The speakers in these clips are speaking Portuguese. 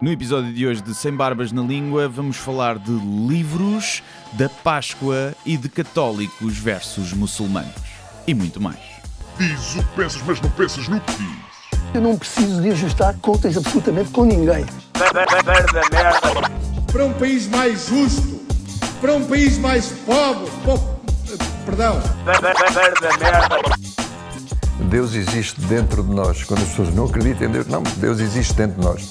No episódio de hoje de Sem Barbas na Língua, vamos falar de livros, da Páscoa e de católicos versus muçulmanos. E muito mais. Diz o que pensas, mas não pensas no que diz. Eu não preciso de ajustar contas absolutamente com ninguém. para um país mais justo, para um país mais pobre, po- perdão, Deus existe dentro de nós. Quando as pessoas não acreditam em Deus, não, Deus existe dentro de nós.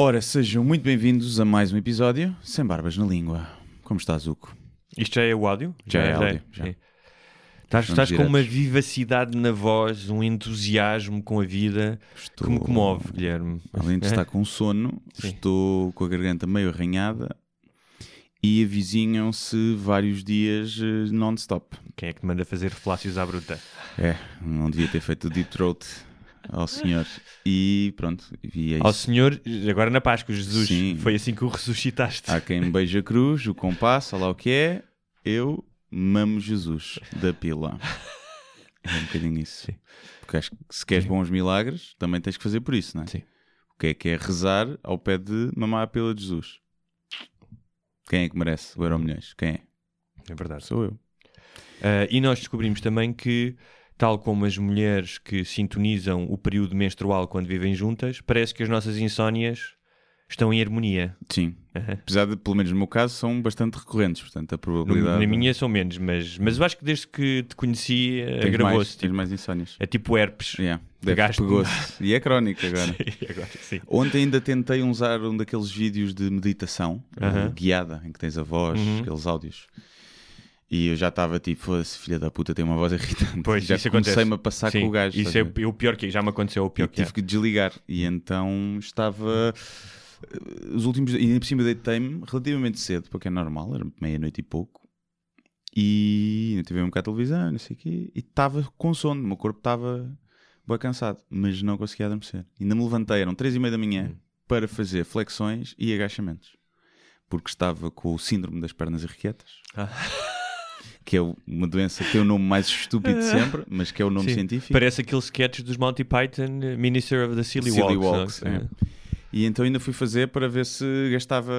Ora, sejam muito bem-vindos a mais um episódio Sem Barbas na Língua. Como estás, Zuko? Isto já é o áudio? Já é áudio, já. é. Estás, estás com uma vivacidade na voz, um entusiasmo com a vida Estou- que me comove, Guilherme. Além de É? estar com sono, Sim. estou com a garganta meio arranhada e avizinham-se vários dias eh, non-stop. Quem é que te manda fazer flácios à bruta? É, não devia ter feito o deep throat ao senhor. E pronto, e é Ao. Senhor, agora na Páscoa, Jesus, Sim. foi assim que o ressuscitaste. Há quem beija a cruz, o compasso, olha lá o que é. Eu mamo Jesus da pila. É um bocadinho isso. Porque acho que se queres bons milagres, também tens que fazer por isso, não é? Sim. O que é que é rezar ao pé de mamar a pila de Jesus? Quem é que merece o Euro Milhões? Quem é? É verdade. Sou eu. Ah, e nós descobrimos também que, tal como as mulheres que sintonizam o período menstrual quando vivem juntas, parece que as nossas insónias estão em harmonia. Sim. Apesar de, pelo menos no meu caso, são bastante recorrentes. Portanto, a No- probabilidade. na minha são menos, mas, mas eu acho que desde que te conheci eh, agravou-se. tens Tipo, mais insónias. é tipo herpes. Yeah. Pegou-se. E é crónico agora. Sim, agora sim. Ontem ainda tentei usar um daqueles vídeos de meditação eh, guiada, em que tens a voz, Uhum. aqueles áudios. E eu já estava tipo, foda-se, filha da puta, tem uma voz irritante. Pois, já comecei-me a passar Sim, com o gajo. Isso é o pior que já me aconteceu, o pior Eu que é. tive que desligar. E então estava. Os últimos. E ainda por cima deitei-me relativamente cedo, porque é normal, era meia-noite e pouco. E ainda tive um bocado de televisão, não sei o quê. E estava com sono, o meu corpo estava bem cansado, mas não conseguia adormecer. Ainda me levantei, eram três e meia da manhã, para fazer flexões e agachamentos. Porque estava com o síndrome das pernas irrequietas. Ah. Que é uma doença que tem o nome mais estúpido de sempre, mas que é o nome Sim. científico. Parece aqueles sketches dos Monty Python, eh, Minister of the Silly, Silly Walks. Walks, não é? é. E então ainda fui fazer para ver se gastava,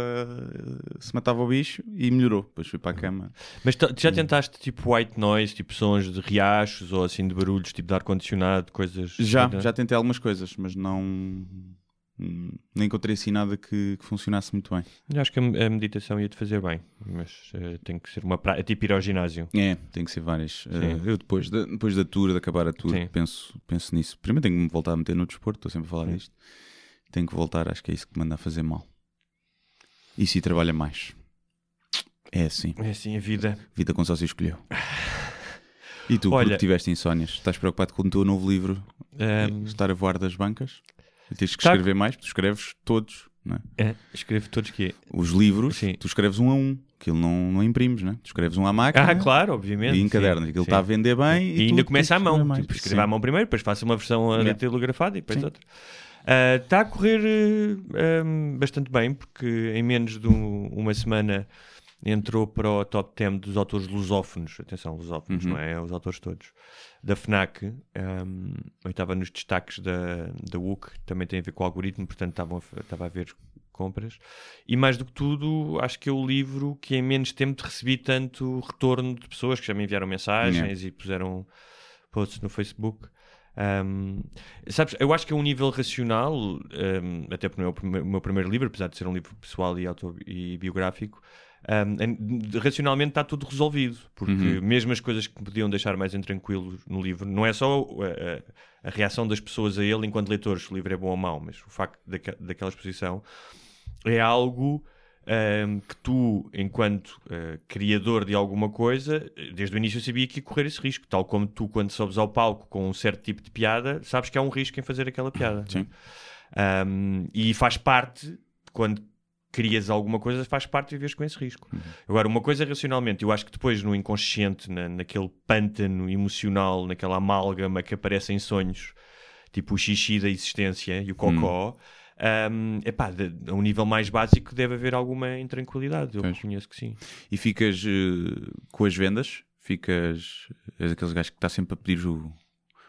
se matava o bicho e melhorou. Depois fui para a cama. Mas tu- já tentaste tipo white noise, tipo sons de riachos ou assim de barulhos, tipo de ar-condicionado, coisas. Já, é? já tentei algumas coisas, mas não, hum, não encontrei assim nada que, que funcionasse muito bem. Eu acho que a, meditação ia-te fazer bem, mas eh, tem que ser uma prática. É tipo ir ao ginásio. É, tem que ser várias. Eh, eu depois da, depois da tour, de acabar a tour, Sim. penso, penso nisso. Primeiro tenho que me voltar a meter no desporto, estou sempre a falar Sim. disto. Tenho que voltar, acho que é isso que me manda a fazer mal. E se trabalha mais. É assim. É assim a vida. Vida com só se escolheu. E tu, Olha- porque tiveste insónias, estás preocupado com o teu novo livro Ahm, estar a voar das bancas? E tens que Tá- escrever mais, tu escreves todos, não é? é, escrevo todos que Os livros, Sim. tu escreves um a um, aquilo não, não imprimes, não é? Tu escreves um à máquina Ah, claro, obviamente. e encadernas, aquilo está a vender bem E, e, ainda começa à que mão. Tipo, escrevo à mão primeiro, depois faço uma versão Yeah. datilografada e depois Sim. outra. Ah, Está a correr eh, um, bastante bem, porque em menos de um- uma semana entrou para o top 10 dos autores lusófonos. Atenção, lusófonos, Uhum. não é? Os autores todos. Da FNAC. Um, eu estava nos destaques da, da WUC, também tem a ver com o algoritmo, portanto estavam estava a ver compras. E mais do que tudo, acho que é o livro que em menos tempo recebi tanto retorno de pessoas que já me enviaram mensagens e puseram posts no Facebook. Um, sabes, eu acho que é um nível racional, um, até porque não é o, meu primeiro livro, apesar de ser um livro pessoal e, auto, e biográfico. Um, racionalmente está tudo resolvido, porque Uhum. mesmo as coisas que me podiam deixar mais intranquilo no livro, não é só a, a- reação das pessoas a ele enquanto leitores, se o livro é bom ou mau, mas o facto daque- daquela exposição é algo ahm, que tu, enquanto ah, criador de alguma coisa, desde o início sabia que ia correr esse risco, tal como tu, quando sobes ao palco com um certo tipo de piada, sabes que há um risco em fazer aquela piada. Sim. Ahm, e faz parte, quando crias alguma coisa, faz parte de viveres com esse risco. Agora, uma coisa racionalmente, eu acho que depois no inconsciente, na, naquele pântano emocional, naquela amálgama que aparece em sonhos, tipo o xixi da existência e o cocó, um, epá, de, a um nível mais básico deve haver alguma intranquilidade. Eu reconheço que sim. E ficas eh, com as vendas? Ficas. És aqueles gajos que está sempre a pedir o,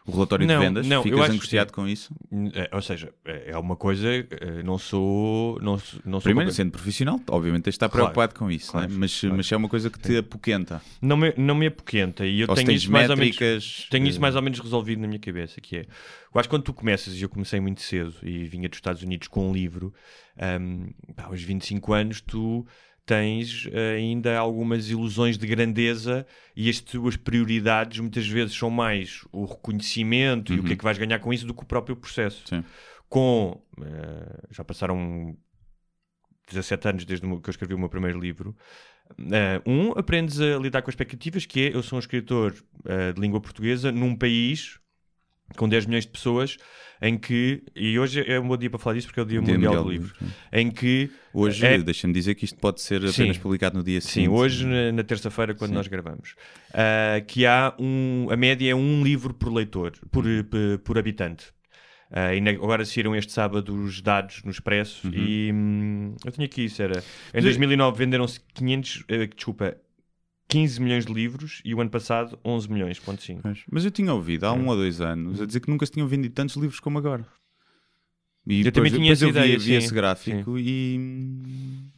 o relatório Não, de vendas? não, ficas que angustiado com isso? É, ou seja, é é uma coisa, é, não sou. Não, sou- não sou Primeiro, sendo profissional, obviamente tens de estar Claro, preocupado com isso, claro, né? mas, claro. mas é uma coisa que te apoquenta. não, me, não me apoquenta e eu Ou tenho isso mais ou menos. métricas. Tenho isso eh, mais ou menos resolvido na minha cabeça, que é, eu acho que quando tu começas, e eu comecei muito cedo, e vinha dos Estados Unidos com um livro, um, pá, aos 25 anos tu tens eh, ainda algumas ilusões de grandeza e as tuas prioridades muitas vezes são mais o reconhecimento e o que é que vais ganhar com isso do que o próprio processo. Sim. Com, eh, já passaram 17 anos desde que eu escrevi o meu primeiro livro, Uh, um, aprendes a lidar com expectativas, que é, eu sou um escritor uh, de língua portuguesa num país com 10 milhões de pessoas em que, e hoje é um bom dia para falar disso porque é o Dia, Dia Mundial, Mundial do Livro, em que Hoje, É- deixa-me dizer que isto pode ser Sim. apenas publicado no dia Sim, seguinte. hoje, na, na terça-feira, quando Sim. nós gravamos, uh, que há um. A média é um livro por leitor, por, por, por habitante. Uh, e na- agora saíram este sábado os dados no Expresso Uhum. e hum, eu tinha aqui isso. Era, em Mas- 2009 venderam-se 500, eh, desculpa, 15 milhões de livros e o ano passado 11 milhões, ponto 5. Mas, mas eu tinha ouvido há um ou dois anos a dizer que nunca se tinham vendido tantos livros como agora. E Eu depois- também tinha depois essa eu vi, ideia, vi sim, esse gráfico e.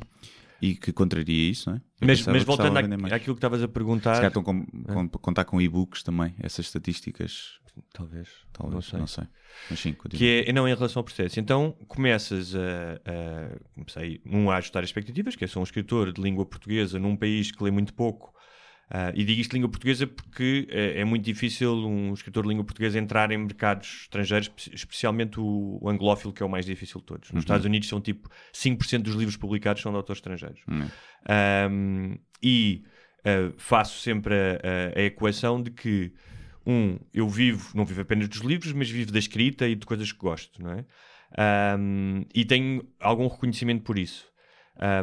E que contraria isso, não é? Eu Mas, mas voltando à- àquilo que estavas a Se perguntar, calhar estão com, com, a contar com e-books também, essas estatísticas. talvez, Talvez, não sei. Mas sim, continua. que é não em relação ao processo. Então começas a, a comecei um a ajustar expectativas, que é sou um escritor de língua portuguesa num país que lê muito pouco. Ah, e digo isto de língua portuguesa porque é, é muito difícil um escritor de língua portuguesa entrar em mercados estrangeiros, espe- especialmente o, o anglófilo, que é o mais difícil de todos. Nos Estados Unidos são tipo 5% dos livros publicados são de autores estrangeiros. Hum. Um, e uh, faço sempre a, a- a equação de que, um, eu vivo, não vivo apenas dos livros, mas vivo da escrita e de coisas que gosto, não é? Um, e tenho algum reconhecimento por isso.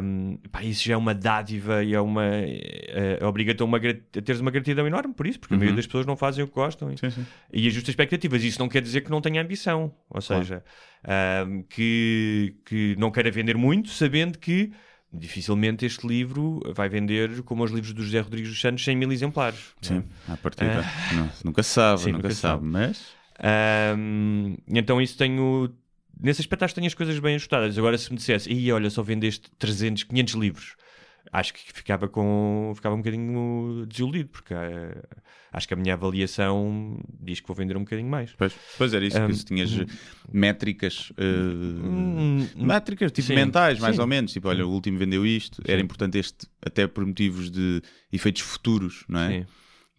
Um, pá, isso já é uma dádiva e é uma. é, é, obriga-te a, uma, a teres uma gratidão enorme por isso, porque a maioria das pessoas não fazem o que gostam e, Sim, sim. e ajusta expectativas. Isso não quer dizer que não tenha ambição, ou Claro. seja, ahm, que, que não queira vender muito, sabendo que dificilmente este livro vai vender, como os livros do José Rodrigues dos Santos, 100 mil exemplares. Sim, à partida. Não, nunca se sabe, É. Sim, nunca, nunca sabe, sabe. mas. Ahm, então isso tenho... Nesse aspecto acho que tenho as coisas bem ajustadas. Agora se me dissesse, e olha, só vendeste 300, 500 livros, acho que ficava com ficava um bocadinho desiludido, porque eh, acho que a minha avaliação diz que vou vender um bocadinho mais. Pois, pois era isso, Um, que se tinhas eh, métricas, eh, Hum, métricas tipo sim, mentais, mais sim. ou menos. Tipo, olha, o último vendeu isto, era importante este, até por motivos de efeitos futuros, não é? Sim.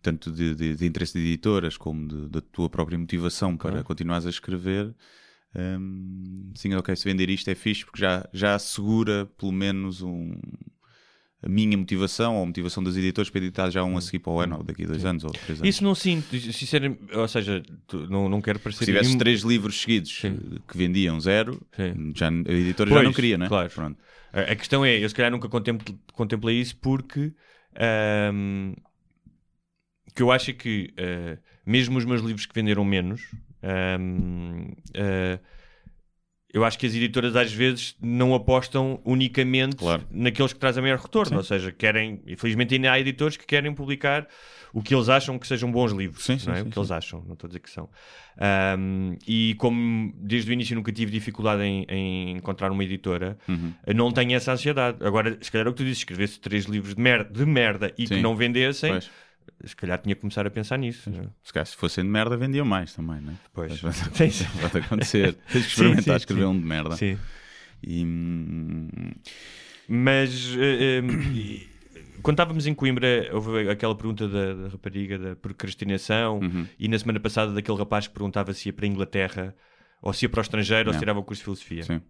Tanto de, de- de interesse de editoras como da tua própria motivação para Claro. continuares a escrever. Hum, sim, ok, se vender isto é fixe porque já, já assegura pelo menos um, a minha motivação ou a motivação das editoras para editar já um a seguir para o ano ou daqui a dois anos ou três anos. Isso não sinto, sinceramente, ou seja, não, não quero parecer... Se tivesses nenhum- três livros seguidos Sim. que vendiam zero, Sim. já, a editora já Pois, não queria, não é? claro. Pronto. A, a questão é, eu se calhar nunca contempl- contemplei isso porque ahm, que eu acho que ah, mesmo os meus livros que venderam menos, ahm, ah, eu acho que as editoras às vezes não apostam unicamente Claro. naqueles que trazem maior retorno, Sim. ou seja, querem, infelizmente ainda há editores que querem publicar o que eles acham que sejam bons livros, Sim, sim, não é? sim, o que eles acham, não estou a dizer que são. Ahm, e como desde o início nunca tive dificuldade em, em encontrar uma editora, Uhum. não tenho essa ansiedade. Agora, se calhar é o que tu dizes, escrevesse três livros de merda, de merda e que não vendessem, Pois. Se calhar tinha que começar a pensar nisso. não é? Se calhar se fossem de merda vendiam mais também, não é? Pois. Pode, Sim, sim. pode acontecer. Tens que Sim, experimentar sim, escrever sim. um de merda. Sim. E, hum, Mas eh, eh, e- quando estávamos em Coimbra, houve aquela pergunta da, da rapariga da procrastinação Uhum. e na semana passada daquele rapaz que perguntava se ia para a Inglaterra ou se ia para o estrangeiro ou se Não. tirava o curso de filosofia. sim.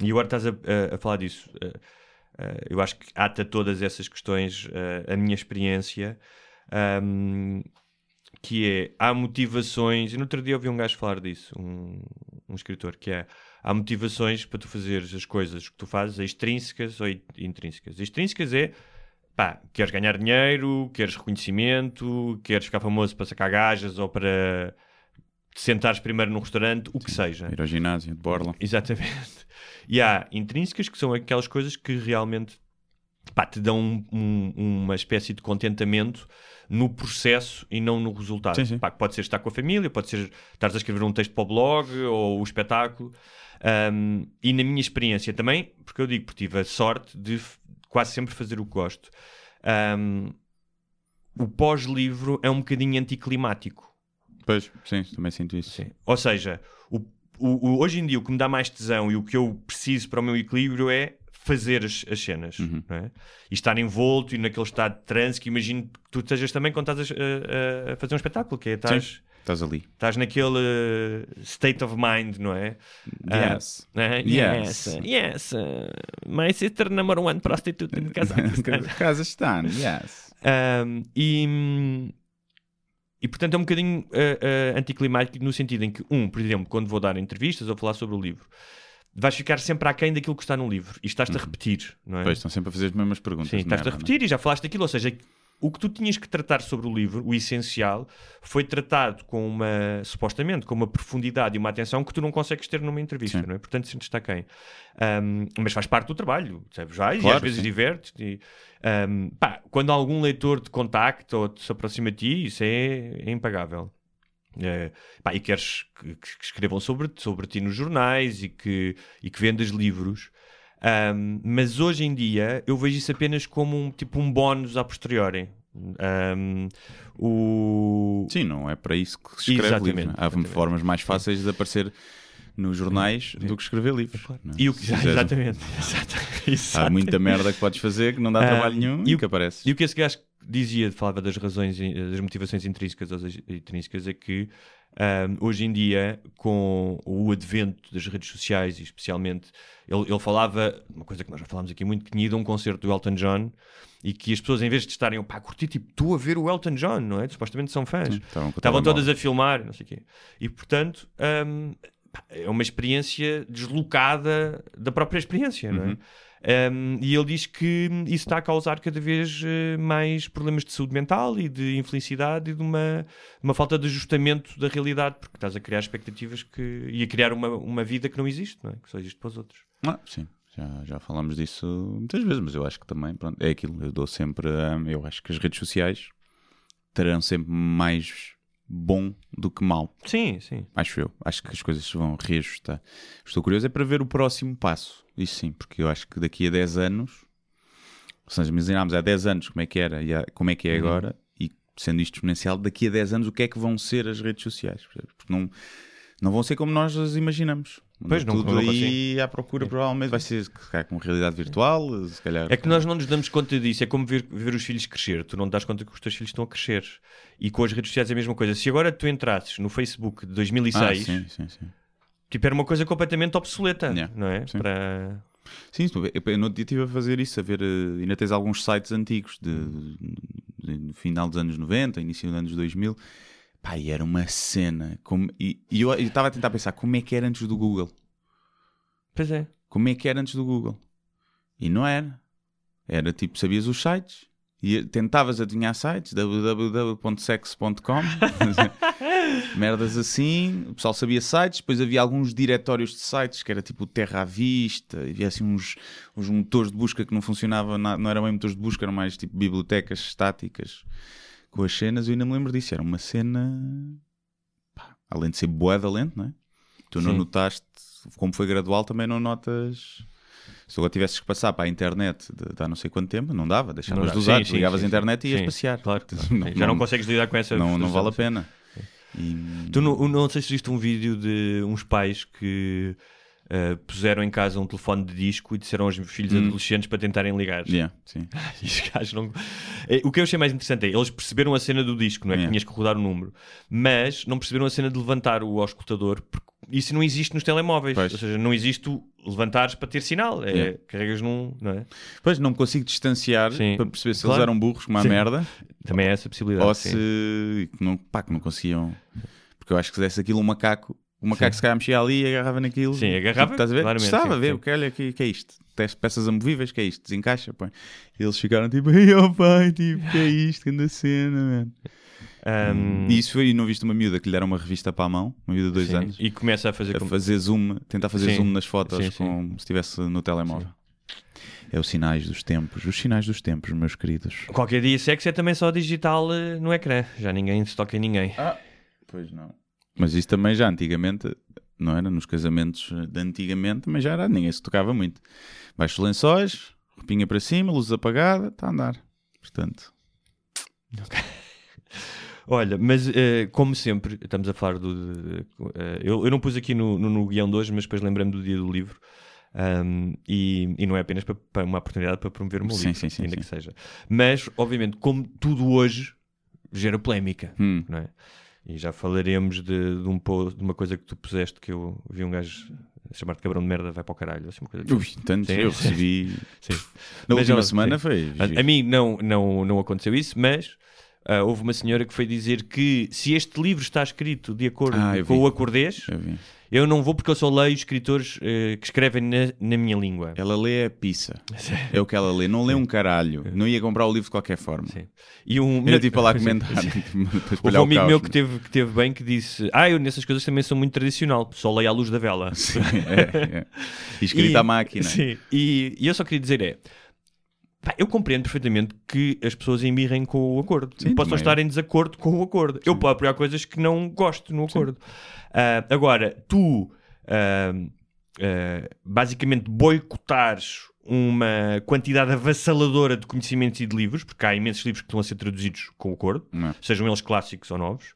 E agora estás a, a- a falar disso. Uh, uh, eu acho que ata todas essas questões uh, a minha experiência, um, que é, há motivações, e no outro dia ouvi um gajo falar disso, um, um escritor, que é, há motivações para tu fazeres as coisas que tu fazes, extrínsecas ou in- intrínsecas. Extrínsecas é, pá, queres ganhar dinheiro, queres reconhecimento, queres ficar famoso para sacar gajas ou para te sentares primeiro num restaurante, o que seja. Ir ao ginásio, de borla. Exatamente. E há intrínsecas que são aquelas coisas que realmente pá, te dão um- um- uma espécie de contentamento no processo e não no resultado. Sim, sim. Pá, pode ser estar com a família, pode ser estar a escrever um texto para o blog ou o espetáculo. Um, e na minha experiência também, porque eu digo, porque tive a sorte de quase sempre fazer o que gosto. O pós-livro é um bocadinho anticlimático. Pois, sim, também sinto isso. Sim. Ou seja, o, o- o- hoje em dia o que me dá mais tesão e o que eu preciso para o meu equilíbrio é fazer as, as cenas Uhum. é? e estar envolto e naquele estado de transe que imagino que tu estejas também quando estás a, a- a fazer um espetáculo, que é estás, Estás ali. estás naquele uh, state of mind, não é? Yes. Ah, Yes. yes, yes. uh, my sister number one prostitute in Kazakhstan. Kazajstan, yes. Um, e, e portanto é um bocadinho uh, uh, anticlimático no sentido em que, um, por exemplo, quando vou dar entrevistas ou falar sobre o livro, vais ficar sempre aquém daquilo que está no livro e estás-te a repetir, não é? Pois, estão sempre a fazer as mesmas perguntas. Sim, de estás-te a repetir e já falaste daquilo, ou seja, o que tu tinhas que tratar sobre o livro, o essencial, foi tratado com uma, supostamente, com uma profundidade e uma atenção que tu não consegues ter numa entrevista, Sim. não é? Portanto, sentes-te aquém. Um, mas faz parte do trabalho, sabes? E Claro, às vezes sim. divertes e, um, pá, quando algum leitor te contacta ou te se aproxima de ti, isso é, é impagável. É, pá, e queres que, que escrevam sobre, sobre ti nos jornais e que, e que vendas livros. Um, mas hoje em dia eu vejo isso apenas como um, tipo um bónus a posteriori. Um, o... Sim, não é para isso que se escreve Exatamente, livro. Há exatamente. formas mais fáceis de aparecer nos jornais do que escrever livros. não é? E o que, exatamente, exato- Há muita merda que podes fazer que não dá trabalho nenhum e e, o- que aparece. E o que esse gajo dizia, falava das razões, eh, das motivações intrínsecas ou intrínsecas, é que ahm, hoje em dia, com o advento das redes sociais, e especialmente, ele, ele falava, uma coisa que nós já falámos aqui muito, que tinha ido a um concerto do Elton John e que as pessoas, em vez de estarem pá, a curtir, tipo, estou a ver o Elton John, não é? Supostamente são fãs. Estavam todas a filmar, não sei o quê. E portanto, pá, é uma experiência deslocada da própria experiência, não é? Uhum. Um, e ele diz que isso está a causar cada vez eh, mais problemas de saúde mental e de infelicidade e de uma, uma falta de ajustamento da realidade, porque estás a criar expectativas que, e a criar uma, uma vida que não existe, não é? que só existe para os outros. Ah, sim, já, já falamos disso muitas vezes, mas eu acho que também, pronto, é aquilo. Eu dou sempre. eu acho que as redes sociais terão sempre mais bom do que mal. Sim, sim. Acho eu. Acho que as coisas se vão reajustar. Estou curioso é para ver o próximo passo. Isso sim, porque eu acho que daqui a 10 anos, ou seja, imaginámos há 10 anos como é que era e como é que é Uhum. agora, e sendo isto exponencial, daqui a 10 anos o que é que vão ser as redes sociais? Porque não, não vão ser como nós as imaginamos. Pois, não- Tudo não aí à procura, provavelmente vai ser se calhar, com realidade virtual, se calhar. É que nós não nos damos conta disso. É como ver, ver os filhos crescer. Tu não te das conta que os teus filhos estão a crescer. E com as redes sociais é a mesma coisa. Se agora tu entrasses no Facebook de Ah, 2006, sim, sim, sim. tipo, era uma coisa completamente obsoleta. Yeah, Não é? sim. Para... Sim, eu no outro dia estive a fazer isso, a ver, eh, ainda tens alguns sites antigos de, de- no final dos anos 90, início dos anos 2000. Pá, e era uma cena. Como, e e eu estava a tentar pensar como é que era antes do Google. Pois é. Como é que era antes do Google? E não era. Era tipo, sabias os sites e tentavas adivinhar sites, www.sex.com, merdas assim. O pessoal sabia sites, depois havia alguns diretórios de sites que era tipo Terra à Vista, havia assim uns, uns motores de busca que não funcionavam, na- não eram bem motores de busca, eram mais tipo bibliotecas estáticas com as cenas. Eu ainda me lembro disso. Era uma cena, pá, além de ser boeda lento, não é? Tu não Sim. notaste, como foi gradual, também não notas. Se agora tivesses que passar para a internet de, de há não sei quanto tempo, não dava, deixavas de usar, ligavas a internet e ias sim. passear. Claro, claro. Não- Já não, consegues lidar com essa não, não vale a pena. E- Tu não, não sei se viste um vídeo de uns pais que eh, puseram em casa um telefone de disco e disseram aos filhos adolescentes para tentarem ligar. Hum. Yeah, sim. Não... Eh, O que eu achei mais interessante é eles perceberam a cena do disco, não é? Que Yeah. tinhas que rodar o número, mas não perceberam a cena de levantar o auscultador, porque isso não existe nos telemóveis. Pois. Ou seja, não existe o levantares para ter sinal. É, Yeah. Carregas num. Não é? Pois não me consigo distanciar Sim. para perceber se Claro. eles eram burros como a Sim. merda Também é essa possibilidade. ou sim. se que não, pá, que não conseguiam. Porque eu acho que se desse aquilo um macaco O macaco se calhar mexia ali e agarrava naquilo. Sim, agarrava, Tipo, estás a ver? Estava a ver, o que olha aqui, que é isto? Teste peças amovíveis, que é isto? Desencaixa, põe. E eles ficaram tipo, ai ó pai, tipo, que é isto? Que anda cena, mano. Ahm, E isso foi, e não viste uma miúda que lhe deram uma revista para a mão, uma miúda de dois sim, anos, E começa a fazer a como- fazer zoom, tentar fazer Sim, zoom nas fotos sim, como se estivesse no telemóvel. É os sinais dos tempos, os sinais dos tempos, meus queridos. Qualquer dia sexo é também só digital eh, no ecrã. Já ninguém se toca em ninguém. Pois não. Mas isso também já antigamente, não era? Nos casamentos de antigamente, mas já era, ninguém se tocava muito. Baixos lençóis, roupinha para cima, luz apagada, está a andar. Portanto, Olha, mas eh, como sempre, estamos a falar do. eh, eu, eu não pus aqui no, no, no guião de hoje, mas depois lembrei-me do dia do livro. Ahm, e, e não é apenas para, para uma oportunidade para promover Sim, livro, sim, sim, ainda que seja. Mas, obviamente, como tudo hoje gera polémica, hum, não é? E já falaremos de, de um, de uma coisa que tu puseste que eu vi um gajo chamar-te cabrão de merda, vai para o caralho. Assim, uma coisa ui, tanto Sim, eu recebi. Sim. Na Mas última não, semana sim. foi. A, a mim não, não, não aconteceu isso, mas ah, houve uma senhora que foi dizer que se este livro está escrito de acordo Ah, com o acordês, Eu eu não vou porque eu só leio escritores eh, que escrevem na, na minha língua. Ela lê a pizza. É o que ela lê. Não lê um caralho. Não ia comprar o livro de qualquer forma. Sim. E um, Era tipo lá comentar. Houve um o amigo meu que né? teve, que teve bem que disse: Ah, eu nessas coisas também sou muito tradicional, só leio à luz da vela. Sim, é, é. E escrita à máquina. Sim, e, e eu só queria dizer é. Pá, eu compreendo perfeitamente que as pessoas embirrem com o acordo. Sim, Possam também. estar em desacordo com o acordo. Eu próprio há coisas que não gosto no acordo. Ah, agora, tu ah, ah, basicamente boicotares uma quantidade avassaladora de conhecimentos e de livros, porque há imensos livros que estão a ser traduzidos com o acordo, Não. sejam eles clássicos ou novos.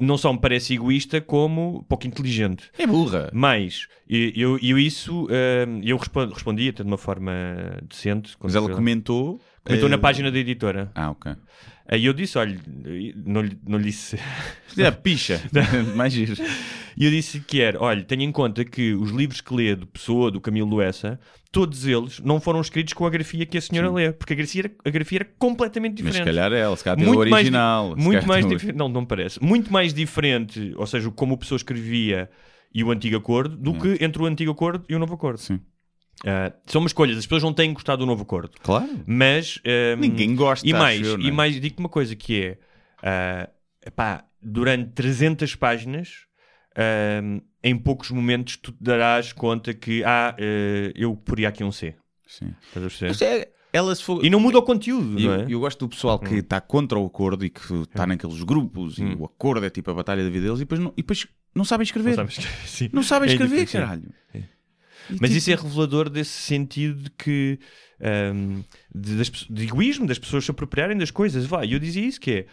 Não só me parece egoísta, como pouco inteligente. É burra. Mas e- eu, eu isso hum, eu respondi, respondi até de uma forma decente. Mas ela foi- comentou. comentou eh, na página da editora. Ah, ok. Aí eu disse: olha, não lhe, não lhe disse. É, picha. Mais giro. E eu disse que era: olha, tenha em conta que os livros que lê do Pessoa, do Camilo Luessa, todos eles não foram escritos com a grafia que a senhora lê, porque a grafia era, a grafia era completamente Mas diferente. se calhar é ela, se calhar tem muito o mais, di- original. se muito mais tem o- diferente. Não, não parece. Muito mais diferente, ou seja, como o pessoa escrevia e o antigo acordo, do que entre o antigo acordo e o novo acordo. Sim. Ah, são escolhas, as pessoas não têm gostado do novo acordo. Claro. Mas. ahm, Ninguém gosta, E mais, eu, não e é? mais digo-te uma coisa que é. ah, epá, durante 300 páginas. Ahm, em poucos momentos tu te darás conta que ah, eh, eu poria aqui um C. Sim. Estás a perceber? É- ela se for... E não muda o conteúdo, Eu, não é? eu gosto do pessoal que está contra o acordo e que está naqueles grupos Hum. e o acordo é tipo a batalha da vida deles e depois não, e depois não sabem escrever. Não Não, sabes escrever, sim. sabem É escrever, difícil. caralho. É. Mas tipo, isso é revelador desse sentido de que ahm, de, das de egoísmo, das pessoas se apropriarem das coisas. Vai, eu dizia isso que é,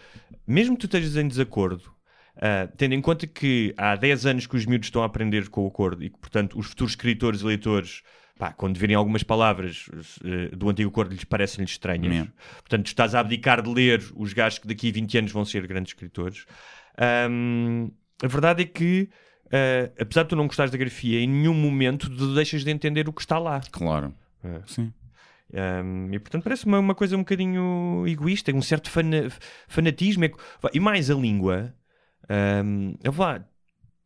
mesmo que tu estejas em desacordo, ah, tendo em conta que há 10 anos que os miúdos estão a aprender com o acordo e que, portanto, os futuros escritores e leitores, pá, quando virem algumas palavras eh, do antigo acordo, lhes parecem-lhes estranhas. Mesmo. Portanto, estás a abdicar de ler os gajos que daqui a 20 anos vão ser grandes escritores. Ahm, a verdade é que, ah, apesar de tu não gostares da grafia, em nenhum momento tu deixas de entender o que está lá. Claro. É. Sim. Um, e portanto parece uma, uma coisa um bocadinho egoísta, um certo fana- fanatismo. É E mais a língua, um, eu vá,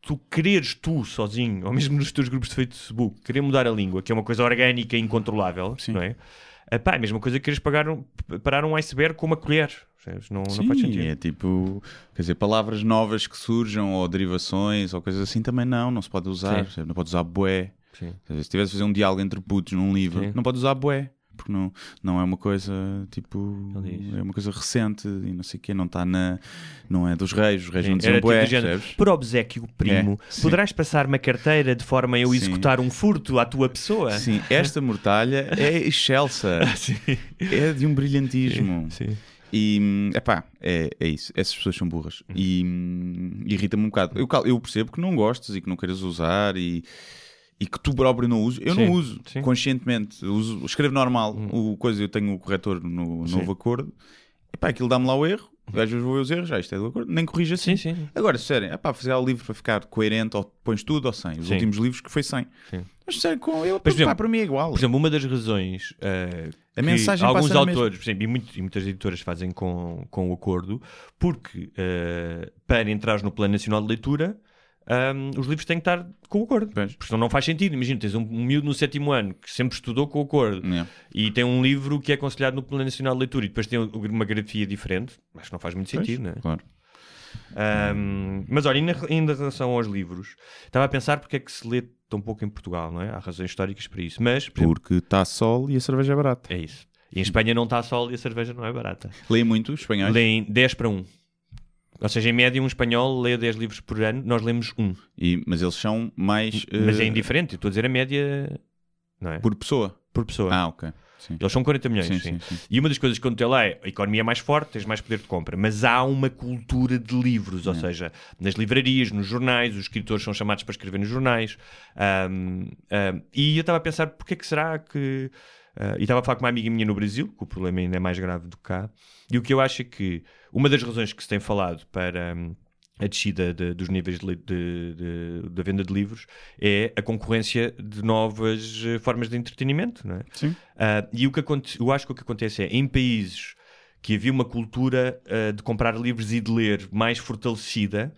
tu quereres tu sozinho, ou mesmo nos teus grupos de Facebook, querer mudar a língua, que é uma coisa orgânica e incontrolável, Sim. não é? Epá, é a mesma coisa que queres pagar um, parar um iceberg com uma colher. Não, não Sim, faz sentido. é tipo, quer dizer, palavras novas que surjam ou derivações ou coisas assim também não, não se pode usar. Não pode usar bué. Sim. Se tivesse a fazer um diálogo entre putos num livro, Sim. não pode usar bué. Porque não, não é uma coisa tipo. É uma coisa recente e não sei o quê, não está na. Não é dos reis, os reis não Sim, diziam tipo bué? Por obsequio, primo, É, poderás passar uma carteira de forma a eu Sim. executar um furto à tua pessoa? Sim, esta mortalha é excelsa. Sim. É de um brilhantismo. Sim. E, epá, é, é isso. Essas pessoas são burras. E hum, irrita-me um bocado. Eu, eu percebo que não gostes e que não queiras usar e, e que tu próprio não uses. Eu Sim, não uso, sim. Hum. conscientemente. Uso, escrevo normal. O coisa, eu tenho o corretor no Sim. novo acordo. Epá, aquilo dá-me lá o erro. Às vezes vou ver os erros, já isto é do acordo. Nem corrijo assim. Sim, sim. Agora, se disserem, epá, fazer o livro para ficar coerente, ou pões tudo ou sem. Os últimos livros que foi sem. Mas disserem com eu, Por pá, exemplo- para mim é igual. Por exemplo, uma das razões uh, A que mensagem alguns autores, por exemplo, e, muito- e muitas editoras fazem com, com o acordo, porque uh, para entrar no Plano Nacional de Leitura ahm, os livros têm que estar com o acordo. Pois. Porque senão não faz sentido. Imagina, tens um, um miúdo no sétimo ano que sempre estudou com o acordo Yeah. e tem um livro que é aconselhado no Plano Nacional de Leitura e depois tem uma grafia diferente. Acho que não faz muito Pois, sentido, não é? Claro. Ahm, mas olha, ainda em relação aos livros, estava a pensar porque é que se lê tão pouco em Portugal, não é? Há razões históricas para isso. Mas, por Porque está sol e a cerveja é barata. é isso. E em Espanha não está sol e a cerveja não é barata. Leem muito os espanhóis. Leem 10 para 1. Ou seja, em média, um espanhol lê 10 livros por ano, nós lemos um. E- mas eles são mais Mas eh, é indiferente, eu estou a dizer a média não é? por, por pessoa. pessoa. Ah, ok. Sim. Eles são 40 milhões. Sim, sim. sim. E uma das coisas que eu notei lá é a economia é mais forte, tens mais poder de compra, mas há uma cultura de livros, ou seja, nas livrarias, nos jornais, os escritores são chamados para escrever nos jornais. Ahm, ahm, e eu estava a pensar porque é que será que. Ah, e estava a falar com uma amiga minha no Brasil, que o problema ainda é mais grave do que cá, e o que eu acho é que uma das razões que se tem falado para. hum, a descida de- dos níveis de, li- de- de- da venda de livros é a concorrência de novas eh, formas de entretenimento, não é? Sim. Ah, e o que aconte- eu acho que o que acontece é, em países que havia uma cultura ah, de comprar livros e de ler mais fortalecida,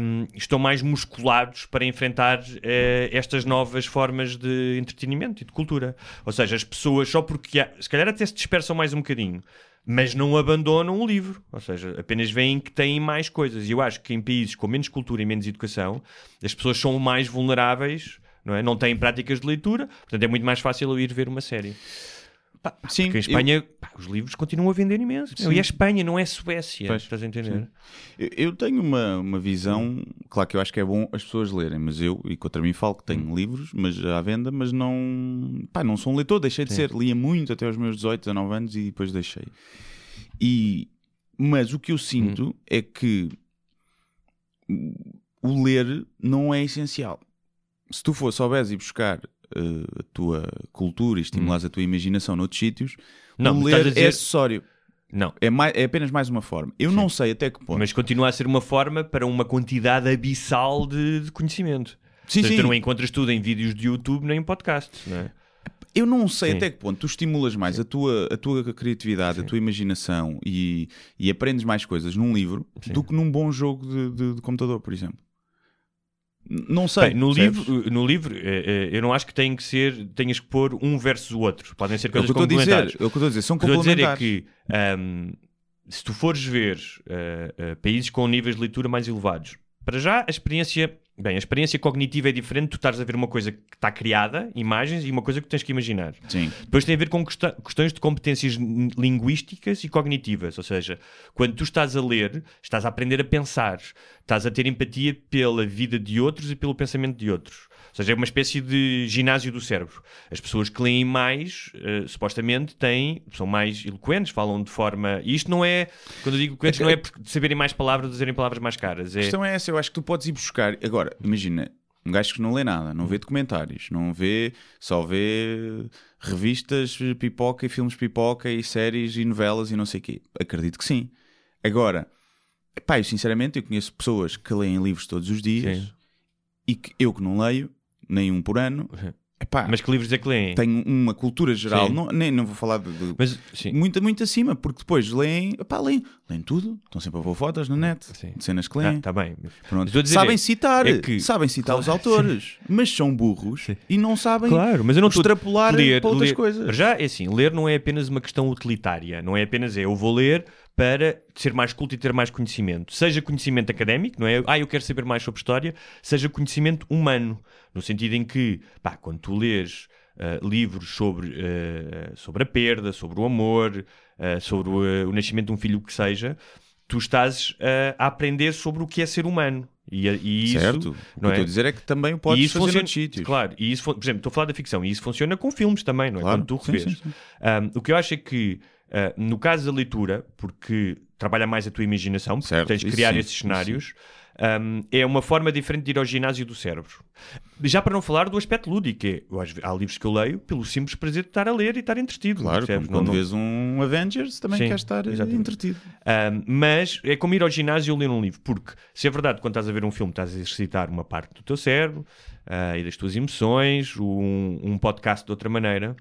hum, estão mais musculados para enfrentar eh, estas novas formas de entretenimento e de cultura. Ou seja, as pessoas, só porque há, se calhar até se dispersam mais um bocadinho, mas não abandonam o livro. Ou seja, apenas veem que têm mais coisas. E eu acho que em países com menos cultura e menos educação, as pessoas são mais vulneráveis. Não, é? não têm práticas de leitura, portanto é muito mais fácil eu ir ver uma série. Sim, Porque em eu- Espanha pá, os livros continuam a vender imenso. Sim. E é Espanha, não é Suécia. Pois, estás a entender? Eu, eu tenho uma, uma visão, claro que eu acho que é bom as pessoas lerem, mas eu, e contra mim falo que tenho livros mas à venda, mas não, pá, não sou um leitor, deixei de ser, lia muito até aos meus 18, 19 anos e depois deixei. E, mas o que eu sinto é que o ler não é essencial. Se tu for souberes ir buscar eh, a tua cultura e estimulares a tua imaginação noutros sítios, Não, o ler a dizer- é acessório. Não. É, mais, é apenas mais uma forma. Eu não sei até que ponto. Mas continua a ser uma forma para uma quantidade abissal de, de conhecimento. Sim, seja, sim. Tu não encontras tudo em vídeos de YouTube nem em podcasts, não é? Eu não sei Sim. até que ponto tu estimulas mais a tua, a tua criatividade, a tua imaginação e, e aprendes mais coisas num livro do que num bom jogo de, de- de computador, por exemplo. Não sei. Bem, no, percebes? livro, no livro, eh, eh, eu não acho que tem que ser, tenhas que pôr um versus o outro. Podem ser É coisas que eu estou a complementares. dizer. É que eu estou a dizer. São O que eu estou a dizer é complementares. que ahm, se tu fores ver ah, ah, países com níveis de leitura mais elevados, para já a experiência, bem, a experiência cognitiva é diferente, tu estás a ver uma coisa que está criada, imagens, e uma coisa que tens que imaginar. Sim. Depois tem a ver com questões de competências linguísticas e cognitivas, ou seja, quando tu estás a ler, estás a aprender a pensar, estás a ter empatia pela vida de outros e pelo pensamento de outros. Ou seja, é uma espécie de ginásio do cérebro. As pessoas que leem mais, eh, supostamente, têm, são mais eloquentes, falam de forma. E isto não é, quando eu digo eloquentes, não é por saberem mais palavras dizerem palavras mais caras. A É, questão é essa. Eu acho que tu podes ir buscar. Agora, imagina. Um gajo que não lê nada, não vê documentários, não vê, só vê revistas pipoca e filmes pipoca e séries e novelas e não sei o quê. Acredito que sim. Agora, pá, eu sinceramente eu conheço pessoas que leem livros todos os dias Sim. e que eu que não leio, nem um por ano, epá, Mas que livros é que leem? tenho uma cultura geral, Sim. não, nem não vou falar de, de- Mas, sim. muito, muito acima, porque depois leem, epá, leem, leem tudo, estão sempre a pôr fotos na net, Sim. de cenas que Ah, leem. tá bem. Sabem é- citar, é que- sabem citar os Claro, autores, mas são burros e não sabem Claro, mas eu não extrapolar ler, para outras ler- coisas. Já é assim, ler não é apenas uma questão utilitária, não é apenas é eu vou ler para ser mais culto e ter mais conhecimento. Seja conhecimento académico, não é? Ah, eu quero saber mais sobre história, seja conhecimento humano, no sentido em que, pá, quando tu lês ah, livros sobre, ah, sobre a perda, sobre o amor, ah, sobre o, o nascimento de um filho, o que seja, tu estás a aprender sobre o que é ser humano. E, e isso, certo. O que não estou é? a dizer é que também o podes e isso fazer funciona, sítios. Claro, e isso, por exemplo, estou a falar da ficção, e isso funciona com filmes também, não é? Claro, Quando tu revês. Um, o que eu acho é que, uh, no caso da leitura, porque trabalha mais a tua imaginação, porque Certo, tens de criar sim, esses cenários, um, é uma forma diferente de ir ao ginásio do cérebro. Já para não falar do aspecto lúdico, que é, há livros que eu leio pelo simples prazer de estar a ler e estar entretido. Claro, como quando Não- vês um Avengers também Sim, queres estar exatamente. entretido. Um, mas é como ir ao ginásio e ler um livro, porque se é verdade, quando estás a ver um filme, estás a exercitar uma parte do teu cérebro ah, e das tuas emoções, um, um podcast de outra maneira.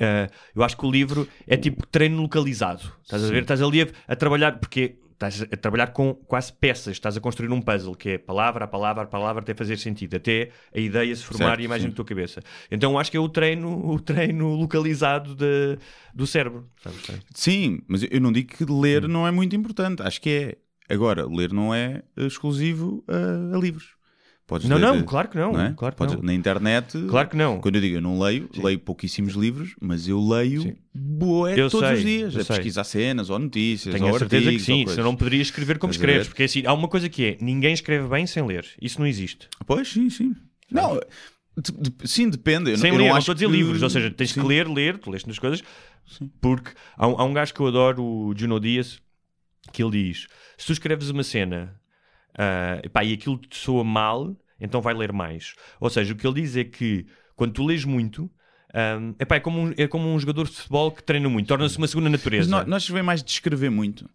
Ah, eu acho que o livro é tipo treino localizado. Estás a ver? Estás ali a, a trabalhar, porque estás a trabalhar com quase peças, estás a construir um puzzle que é palavra a palavra a palavra até fazer sentido, até a ideia se formar Certo, e a imagem sim. na tua cabeça. Então acho que é o treino, o treino localizado de- do cérebro. Sabes? Sim, mas eu não digo que ler não é muito importante. Acho que é. Agora, ler não é exclusivo a, a livros. Podes Não, ler, não, claro que não, é? claro que Podes- não. Na internet. Claro que não. Quando eu digo eu não leio, leio pouquíssimos livros, mas eu leio Sim. bué Eu todos sei, os dias. A sei. pesquisar cenas ou notícias Tenho ou a certeza que artigos, ou sim, senão não poderias escrever como Estás escreves. Porque assim, há uma coisa que é: ninguém escreve bem sem ler. Isso não existe. Pois, sim, sim. Não, de- de- sim, depende. Sem eu ler, não não estou a dizer que- livros, ou seja, tens Sim. que ler, ler, tu leste nas coisas, porque há, um- há um gajo que eu adoro, o Juno Dias, que ele diz: se tu escreves uma cena ah, epá, e aquilo te soa mal, então vai ler mais. Ou seja, o que ele diz é que quando tu lês muito. ah, epá, é, como um, é como um jogador de futebol que treina muito, torna-se uma segunda Mas natureza. nós, nós vem mais de escrever muito.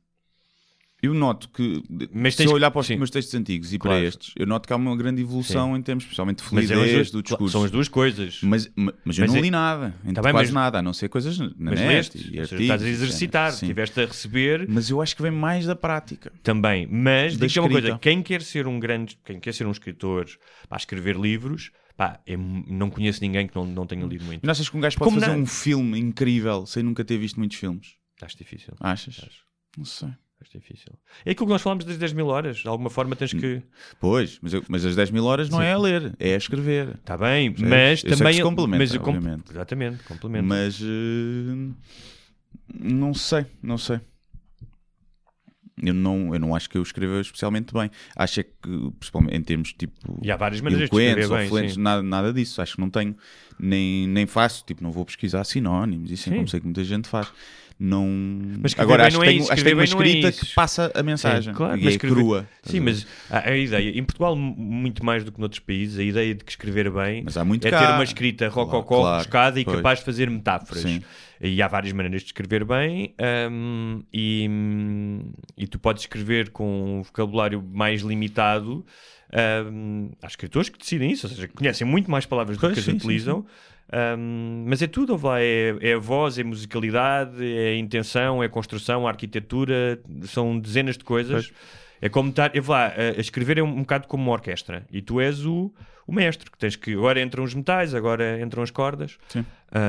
Eu noto que, Mas se eu olhar para os sim. meus textos antigos e Claro. para estes, eu noto que há uma grande evolução em termos, especialmente de Mas é fluidez do discurso. são as duas coisas. Mas, ma- mas eu Mas não é- li nada, entre bem, quase mas- nada, a não ser coisas na Mas net leste, e artigos. estás a exercitar, sim. estiveste a receber Mas eu acho que vem mais da prática. também. Mas digo-te uma coisa: quem quer ser um grande, quem quer ser um escritor, para escrever livros, pá, é não conheço ninguém que não, não tenha lido muito. Não achas que um gajo pode Como fazer na- um filme incrível sem nunca ter visto muitos filmes? Acho difícil. Achas? Acho. Não sei. Acho difícil. É aquilo que nós falamos das 10 mil horas. De alguma forma tens que. Pois, mas, eu- mas as 10 mil horas não Sim. é a ler, é a escrever. Está bem, mas Eu também. complementa, mas obviamente. Exatamente, complementa. Mas eh, não sei, não sei. Eu não, eu não acho que eu escreva especialmente bem. Acho é que, principalmente em termos tipo E há várias maneiras de escrever bem, fluentes, nada, nada disso. Acho que não tenho, nem, nem faço. Tipo, não vou pesquisar sinónimos, isso é Sim. como sei que muita gente faz. Não... Mas Agora acho não que é tenho, isso, acho que tenho uma é escrita que isso. passa a mensagem Sim, claro, e mas é escrever- crua. Sim, mas a, a ideia, em Portugal, muito mais do que noutros países, a ideia de que escrever bem é cá. ter uma escrita rococó, Claro, rebuscada e pois. capaz de fazer metáforas. Sim. E há várias maneiras de escrever bem, hum, e, e tu podes escrever com um vocabulário mais limitado. hum, há escritores que decidem isso, ou seja, que conhecem muito mais palavras do que as sim, sim, hum, mas é tudo, lá, é, é a voz, é a musicalidade, é a intenção, é a construção, a arquitetura, são dezenas de coisas. É como estar, eu vou lá, a, escrever é um, um bocado como uma orquestra e tu és o, o mestre, que tens que agora entram os metais, agora entram as cordas. Sim.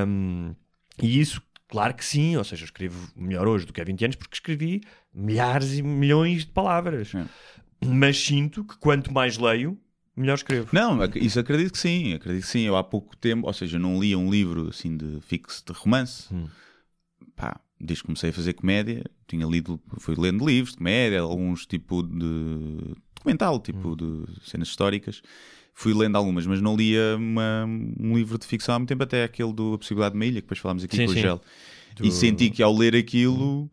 Um, e isso, claro que sim, ou seja, eu escrevo melhor hoje do que há 20 anos porque escrevi milhares e milhões de palavras. Sim. Mas sinto que quanto mais leio, melhor escrevo. Não, isso acredito que sim, acredito que sim. Eu há pouco tempo, ou seja, não lia um livro assim de fixo de romance. Hum. Pá, desde que comecei a fazer comédia, tinha lido, fui lendo livros de comédia, alguns tipo de documental, tipo Hum. de cenas históricas. Fui lendo algumas, mas não lia uma- um livro de ficção há muito tempo, até aquele do A Possibilidade de uma Ilha, que depois falámos aqui Sim, com o sim. Gel. Do- E senti que ao ler aquilo,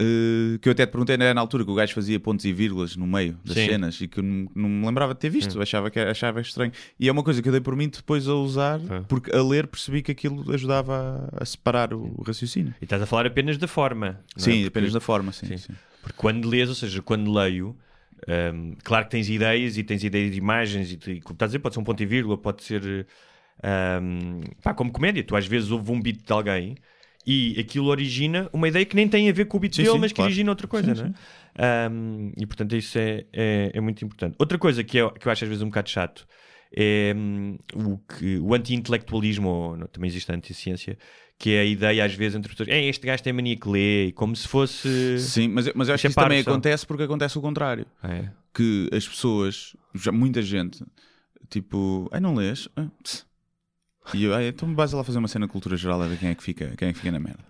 eh, que eu até te perguntei era na altura que o gajo fazia pontos e vírgulas no meio das Sim. cenas e que eu não, não me lembrava de ter visto, achava que achava estranho. E é uma coisa que eu dei por mim depois a usar, É. porque a ler percebi que aquilo ajudava a, separar o raciocínio. E estás a falar apenas da forma. não é? Sim, Porque- apenas da forma, sim. Sim. sim. Porque quando lês, ou seja, quando leio, hum, claro que tens ideias e tens ideias de imagens, e, e como estás a dizer, pode ser um ponto e vírgula, pode ser hum, pá, como comédia. Tu às vezes ouves um beat de alguém e aquilo origina uma ideia que nem tem a ver com o sim, mas que claro. origina outra coisa, Sim, não é? Hum, e portanto isso é, é, é muito importante. Outra coisa que, é, que eu acho às vezes um bocado chato é hum, o, que, o anti-intelectualismo, ou não, também existe a anti-ciência, que é a ideia às vezes entre pessoas, é, este gajo tem mania que lê, como se fosse... Sim, mas, mas eu acho que isso também acontece porque acontece o contrário. É. Que as pessoas, já muita gente, tipo, ai não lês? Ah, tss." E eu, ai, então vais lá fazer uma cena de cultura geral a ver quem é que fica, quem é que fica na merda.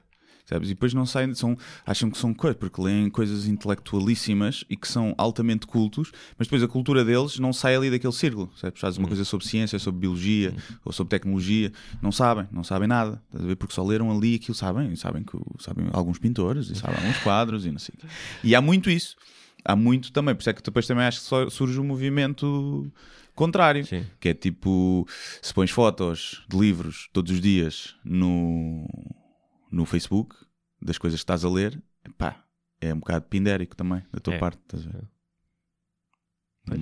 Sabes? E depois não saem, são, acham que são coisas, porque leem coisas intelectualíssimas e que são altamente cultos, mas depois a cultura deles não sai ali daquele círculo. Sabes? Fazes uma coisa sobre ciência, sobre biologia ou sobre tecnologia, não sabem, não sabem nada. Estás a ver? Porque só leram ali aquilo, sabem, sabem que o- sabem alguns pintores e sabem alguns quadros e não sei o. E há muito isso. Há muito também, por isso é que depois também acho que surge um movimento contrário, Sim. que é tipo, se pões fotos de livros todos os dias no, no Facebook, das coisas que estás a ler, pá, é um bocado pindérico também, da tua É. parte, estás a ver? Mas.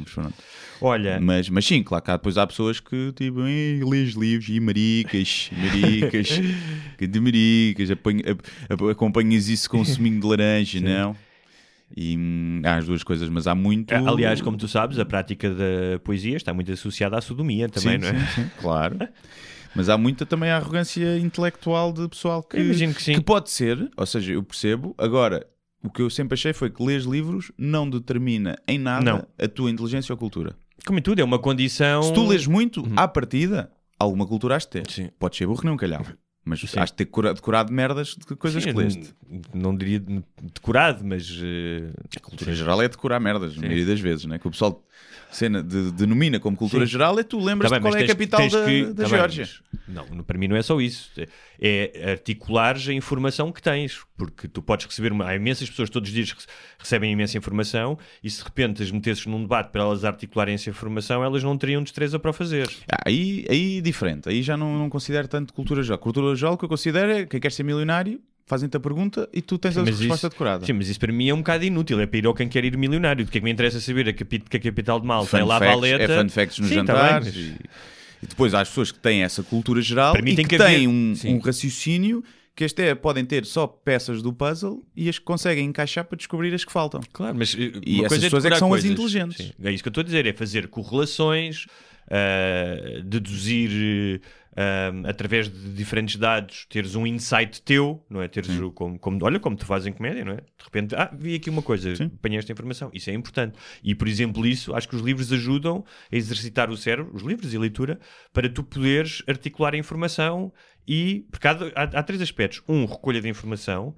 Olha, Mas, mas sim, claro que há, depois há pessoas que tipo, "Ei, lês livros e maricas, maricas, que de maricas, acompanhas isso com um suminho de laranja, não? E hum, há as duas coisas, mas há muito. Aliás, como tu sabes, a prática da poesia está muito associada à sodomia também, sim, não é? sim, sim, claro. Mas há muita também arrogância intelectual de pessoal que, imagino que sim. pode ser, ou seja, eu percebo. Agora, o que eu sempre achei foi que ler livros não determina em nada Não. a tua inteligência ou cultura. Como em tudo, é uma condição. Se tu lês muito, à partida, alguma cultura has de ter. Uhum. Sim. Pode ser burro nem um calhau. Mas Sim. has de ter cura- decorado merdas de coisas Sim, que leste. Não, não diria de- decorado, mas. eh, A cultura geral é decorar merdas, na maioria das vezes, né? que o pessoal cena de- denomina como cultura Sim. geral é tu lembras Tá de bem, qual é a capital da, que- da tá Geórgia. não, para mim não é só isso. É articulares a informação que tens, porque tu podes receber. Uma, há imensas pessoas todos os dias que recebem imensa informação e se de repente as metesses num debate para elas articularem essa informação, elas não teriam destreza para o fazer. Ah, aí, aí diferente, aí já não, não considero tanto cultura geral. Cultura geral o que eu considero é quem quer ser milionário, fazem-te a pergunta e tu tens a Mas resposta isso- decorada. Sim, mas isso para mim é um bocado inútil. É para ir ao quem quer ir milionário. Do que é que me interessa saber a capi- que a capital de Malta Fun é lá a facts, valeta. é fun facts nos Sim, tá jantares. bem, mas- e, e depois há as pessoas que têm essa cultura geral Para mim e tem que, que haver- têm um, Sim. um raciocínio que este é, podem ter só peças do puzzle e as que conseguem encaixar para descobrir as que faltam. Claro, mas eh, E uma essas coisa é pessoas é que são as coisas. inteligentes. Sim, É isso que eu estou a dizer, é fazer correlações, ah, deduzir ah, através de diferentes dados, teres um insight teu, não é? Teres o, como, como- olha como tu fazes em comédia, não é? De repente, ah, vi aqui uma coisa, Sim. apanhei esta informação, isso é importante. E por exemplo, isso, acho que os livros ajudam a exercitar o cérebro, os livros e a leitura, para tu poderes articular a informação e, porque há, há, há três aspectos. Um, recolha de informação.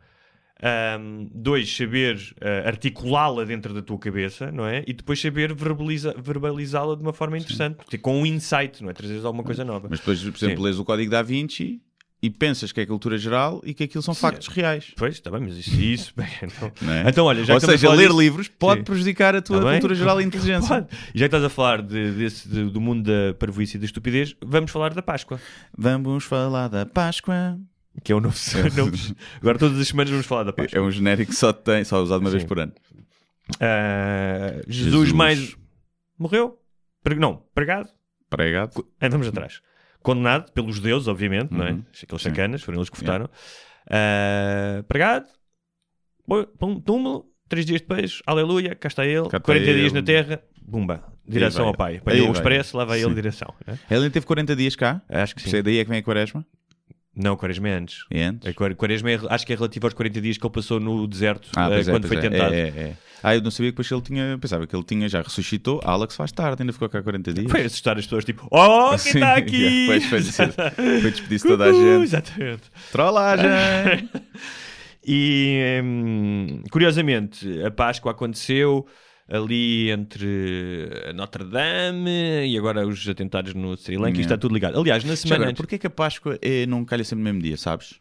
Um, dois, saber uh, articulá-la dentro da tua cabeça, não é? E depois saber verbalizá-la de uma forma interessante, porque com um insight, não é? Trazeres alguma coisa nova. Mas depois, por exemplo, Sim. lês o Código da Vinci e pensas que é cultura geral e que aquilo são factos reais. Pois, está bem, mas isso, isso bem, então, é? então, olha, já Ou seja, ler disso- livros pode Sim. prejudicar a tua Tá bem? cultura geral e inteligência. Pode. E já que estás a falar de- desse- de- do mundo da parvoíce e da estupidez, vamos falar da Páscoa, Vamos falar da Páscoa. Que é o novo. novo- Agora todas as semanas vamos falar da Páscoa. É um genérico que só tem, só usado uma vez Sim. por ano. Ah, Jesus, Jesus. mais morreu? Não, pregado? Pregado. Andamos atrás. Condenado pelos judeus, obviamente, não é? Uhum. Aqueles Sim. sacanas, foram eles que votaram. Ah, pregado, Bom, pum, túmulo, três dias depois, aleluia, cá está ele, Cá está 40 dias ele. na terra, bumba, direção ao pai. Apanhou o expresso, lá vai ele direção. né? Ele teve 40 dias cá. Acho que sim. É daí é que vem a quaresma. Não, Quaresma é antes. É antes. Quaresma é- acho que é relativo aos 40 dias que ele passou no deserto Ah, é, quando pois foi é. tentado. É, é, é. Ah, eu não sabia que depois ele tinha. Pensava que ele tinha já ressuscitou. Alex faz tarde, ainda ficou cá 40 dias. Foi assustar as pessoas, tipo, oh, quem está aqui? yeah, foi foi despedir-se toda a gente. Exatamente. Trollagem! E hum, curiosamente, a Páscoa aconteceu ali entre Notre Dame e agora os atentados no Sri Lanka, Yeah. está tudo ligado. Aliás, na semana agora, antes- porquê que a Páscoa é, não calha sempre no mesmo dia, sabes?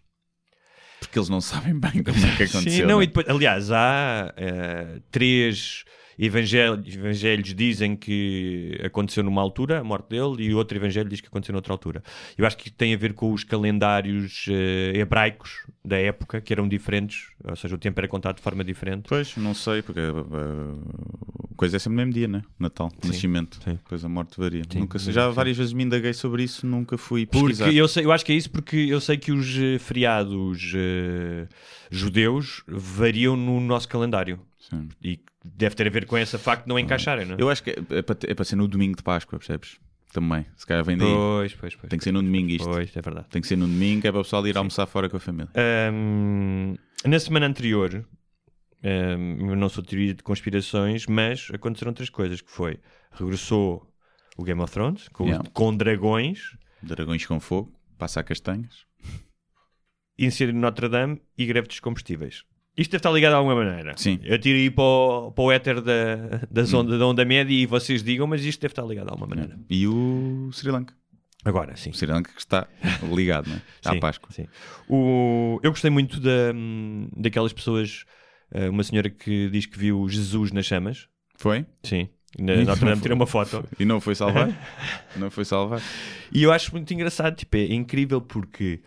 Porque eles não sabem bem como é que aconteceu. Sim, não, não é? e depois, aliás, há eh, três evangelhos, evangelhos dizem que aconteceu numa altura, a morte dele, e outro evangelho diz que aconteceu noutra altura. Eu acho que tem a ver com os calendários eh, hebraicos da época, que eram diferentes, ou seja, o tempo era contado de forma diferente. Pois, não sei, porque uh, coisa é sempre no mesmo dia, né? Natal, Sim, nascimento. sim. Depois a morte varia. Sim, nunca, sim, já várias vezes me indaguei sobre isso, nunca fui Porque pesquisar. eu, sei, eu acho que é isso porque eu sei que os feriados eh, judeus variam no nosso calendário. Sim. E deve ter a ver com esse facto de não encaixarem, não é? Eu acho que é, é para, é para ser no domingo de Páscoa, percebes? Também. Se calhar vem daí. Pois, pois, pois. Tem que ser no domingo isto. Pois, é verdade. Tem que ser no domingo, é para o pessoal ir almoçar fora com a família. Ahm, na semana anterior, ahm, eu não sou teoria de conspirações, mas aconteceram três coisas, que foi, regressou o Game of Thrones, com, Yeah. com dragões, Dragões com fogo, passa a castanhas. incêndio de Notre Dame e greve dos combustíveis. Isto deve estar ligado de alguma maneira. Sim. Eu tiro aí para o, para o éter da, das onda, da onda média e vocês digam, mas isto deve estar ligado de alguma maneira. E o Sri Lanka. Agora, sim. O Sri Lanka que está ligado, né? À Sim, Páscoa. sim. O, eu gostei muito da, daquelas pessoas, eh, uma senhora que diz que viu Jesus nas chamas. Foi? Sim. Na Notre Dame tirou uma foto. E não foi salvar? não foi salvar? E eu acho muito engraçado, tipo, é incrível porque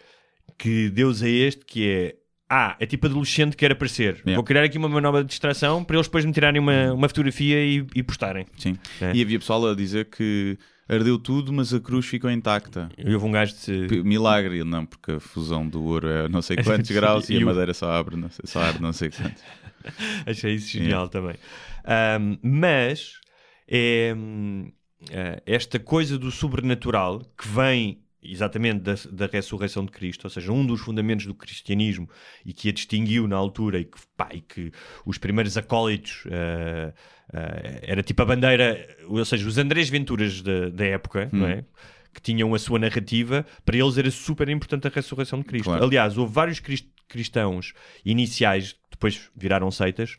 que Deus é este que é. Ah, é tipo adolescente que quer aparecer. Yeah. Vou criar aqui uma nova distração para eles depois me tirarem uma, uma fotografia e, e postarem. Sim. É. E havia pessoal a dizer que ardeu tudo, mas a cruz ficou intacta. E houve um gajo de. Milagre, não, porque a fusão do ouro é não sei quantos graus e, E a madeira só abre, não sei, só arde não sei quantos. Achei isso genial também. Ahm, mas é hum, eh, esta coisa do sobrenatural que vem exatamente da, da ressurreição de Cristo, ou seja, um dos fundamentos do cristianismo e que a distinguiu na altura e que, pá, e que os primeiros acólitos eh, eh, era tipo a bandeira, ou seja, os Andrés Venturas da, da época, não é? Que tinham a sua narrativa, para eles era super importante a ressurreição de Cristo. Claro. Aliás, houve vários crist- cristãos iniciais, depois viraram seitas,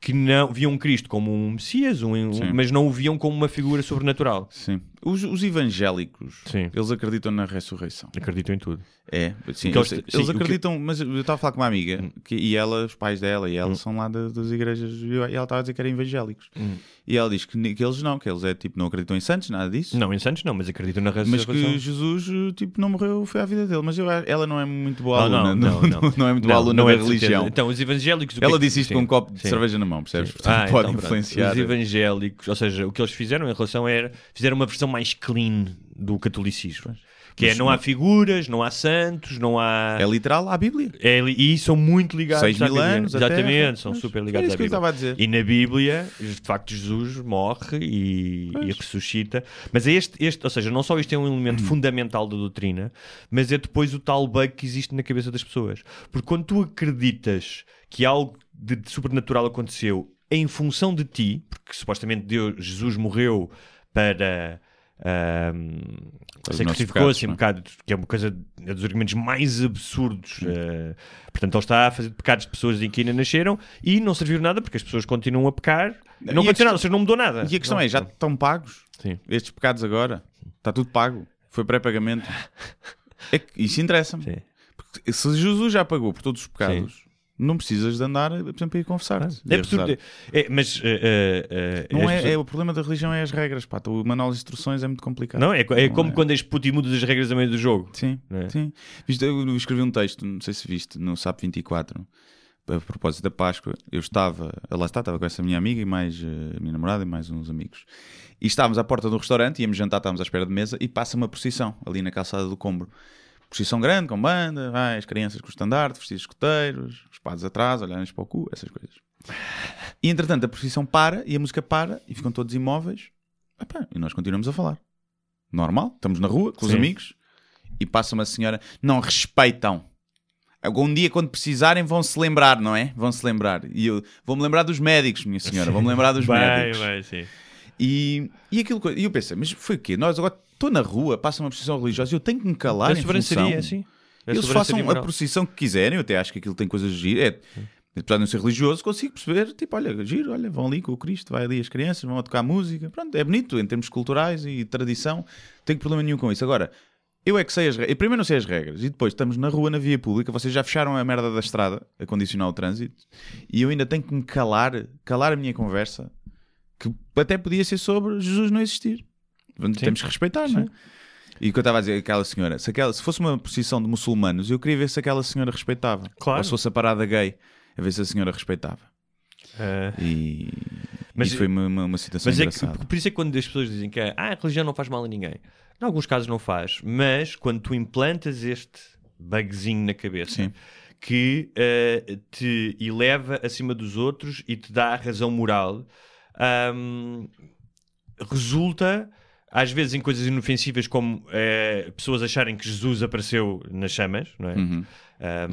que não viam Cristo como um Messias, um, um- mas não o viam como uma figura sobrenatural. Sim. Os, os evangélicos, Sim. eles acreditam na ressurreição. Acreditam em tudo. É, sim, eles, sim, o que- acreditam, mas eu estava a falar com uma amiga que, e ela, os pais dela e ela Hum. são lá da- das igrejas e ela estava a dizer que eram evangélicos. Hum. E ela diz que, que eles não, que eles é tipo, não acreditam em santos, nada disso. Não, em Santos não, mas acreditam na Mas ressurreição. que Jesus tipo, não morreu, foi à vida dele. Mas eu, ela não é muito boa Não, aluna. não, não, não. não é muito boa aluna não é da religião. Então, os evangélicos. ela é disse isto sim, com um copo de cerveja na mão, percebes? Portanto, Ah, pode então, influenciar. Os evangélicos, ou seja, o que eles fizeram em relação era fizeram uma versão mais clean do catolicismo. Que é não há figuras, não há santos, não há. É literal à Bíblia. É e são muito ligados Seis à mil Bíblia. anos, a Exatamente, são super era ligados isso à que eu Bíblia. a. E na Bíblia, de facto, Jesus morre e, e ressuscita. Mas é este, este, ou seja, não só isto é um elemento Hum. fundamental da doutrina, mas é depois o tal bug que existe na cabeça das pessoas. Porque quando tu acreditas que algo de, de sobrenatural aconteceu em função de ti, porque supostamente Deus, Jesus morreu para. Ahm, Para os nossos sacrificou-se um pecados, bocado, que é uma coisa é dos argumentos mais absurdos. eh, portanto, ele está a fazer pecados de pessoas em que ainda nasceram e não serviu nada porque as pessoas continuam a pecar. Não aconteceu questão- nada, ou seja, não mudou nada. E a questão Não, é, já estão pagos Sim. estes pecados agora? Está tudo pago. Foi pré-pagamento. É que isso interessa-me. Sim. Se Jesus já pagou por todos os pecados, não precisas de andar, por exemplo, a ir confessar-te. É absurdo. É, mas eh, eh, Não é, pessoas- é- o problema da religião é as regras, pá. O manual de instruções é muito complicado. Não, é, é Não como é. quando és puto e mudas as regras a meio do jogo. Sim, é? sim. Viste, eu escrevi um texto, não sei se viste, no SAP 24, a propósito da Páscoa. Eu estava, lá está, estava com essa minha amiga e mais a minha namorada e mais uns amigos. E estávamos à porta do restaurante, íamos jantar, estávamos à espera de mesa e passa uma procissão ali na calçada do Combro. Procissão grande, com banda, vai, as crianças com o estandarte, vestidos escoteiros, os padres atrás, olharem para o cu, essas coisas. E entretanto a procissão para e a música para e ficam todos imóveis. Epá, e nós continuamos a falar. Normal, estamos na rua com os Sim. amigos e passa uma senhora, não respeitam. Algum dia, quando precisarem, vão se lembrar, não é? Vão se lembrar. E eu vou-me lembrar dos médicos, minha senhora, vou-me lembrar dos vai, médicos. vai, sim. E, e aquilo e eu pensei, mas foi o quê? Nós agora estou na rua, passa uma procissão religiosa e eu tenho que me calar A em sobranceria, função. sim. A Eles façam a moral. procissão que quiserem, eu até acho que aquilo tem coisas de. É, apesar de não ser religioso, consigo perceber, tipo, olha, giro, olha, vão ali com o Cristo, vai ali as crianças, vão a tocar música, pronto, é bonito em termos culturais e tradição, não tenho problema nenhum com isso. Agora, eu é que sei as regras, primeiro não sei as regras, e depois estamos na rua, na via pública, vocês já fecharam a merda da estrada, a condicionar o trânsito, e eu ainda tenho que me calar, calar a minha conversa, que até podia ser sobre Jesus não existir. Temos que respeitar, não é? E o que eu estava a dizer, aquela senhora, se, aquela, se fosse uma procissão de muçulmanos, eu queria ver se aquela senhora respeitava. Claro. Ou se fosse a parada gay, a ver se a senhora respeitava. Ah, E, Mas- e foi uma, uma, uma situação Mas é que, engraçada. por isso é que quando as pessoas dizem que ah, a religião não faz mal a ninguém, em alguns casos não faz, mas quando tu implantas este bugzinho na cabeça Sim. que eh, te eleva acima dos outros e te dá a razão moral, ahm, resulta às vezes em coisas inofensivas como eh, pessoas acharem que Jesus apareceu nas chamas, não é? Uhum.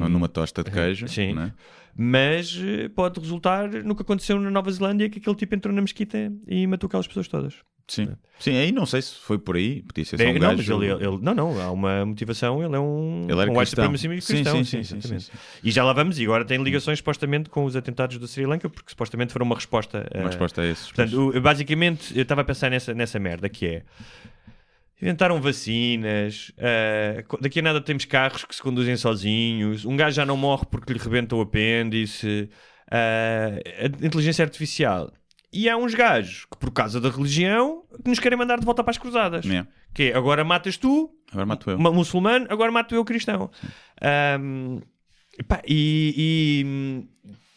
Ou numa tosta de queijo. Sim. é? mas eh, pode resultar no que aconteceu na Nova Zelândia, que aquele tipo entrou na mesquita e matou aquelas pessoas todas. Sim. Sim, aí não sei se foi por aí, podia ser só Bem, um não, gajo. mas ele, ele- não, não, há uma motivação, ele é um, Ele era um white cristão. Sim, cristão. sim, sim, sim, sim, sim, sim. E já lá vamos, e agora tem ligações supostamente com os atentados do Sri Lanka, porque supostamente foram uma resposta. Uma eh, resposta a esses. Portanto, basicamente, eu estava a pensar nessa, nessa merda que é. Inventaram vacinas, co- daqui a nada temos carros que se conduzem sozinhos, um gajo já não morre porque lhe rebenta o apêndice, eh, a inteligência artificial. E há uns gajos que, por causa da religião, que nos querem mandar de volta para as cruzadas. É. Que é, agora matas tu, Agora mato eu. ma- muçulmano, agora mato eu, cristão. Ahm, epá, e,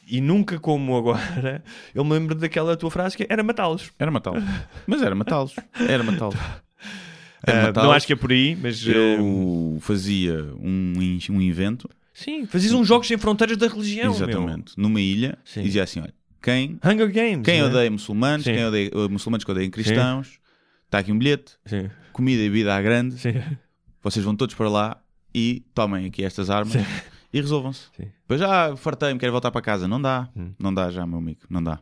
e, e nunca como agora, eu me lembro daquela tua frase que era matá-los. Era matá-los. Mas era matá-los. Era matá-los. Era matá-los. não acho que é por aí, mas. Eu fazia um, um evento, sim, fazias uns jogos sem fronteiras da religião. meu. exatamente, numa ilha, Sim. dizia assim: olha, quem, Hunger Games. quem né? odeia muçulmanos, Sim. quem odeia uh, muçulmanos que odeiam cristãos, está aqui um bilhete, Sim. comida e bebida à grande, Sim. vocês vão todos para lá e tomem aqui estas armas e resolvam-se. Depois já fartei-me, quero voltar para casa. Não dá, Hum. não dá já, meu amigo, não dá.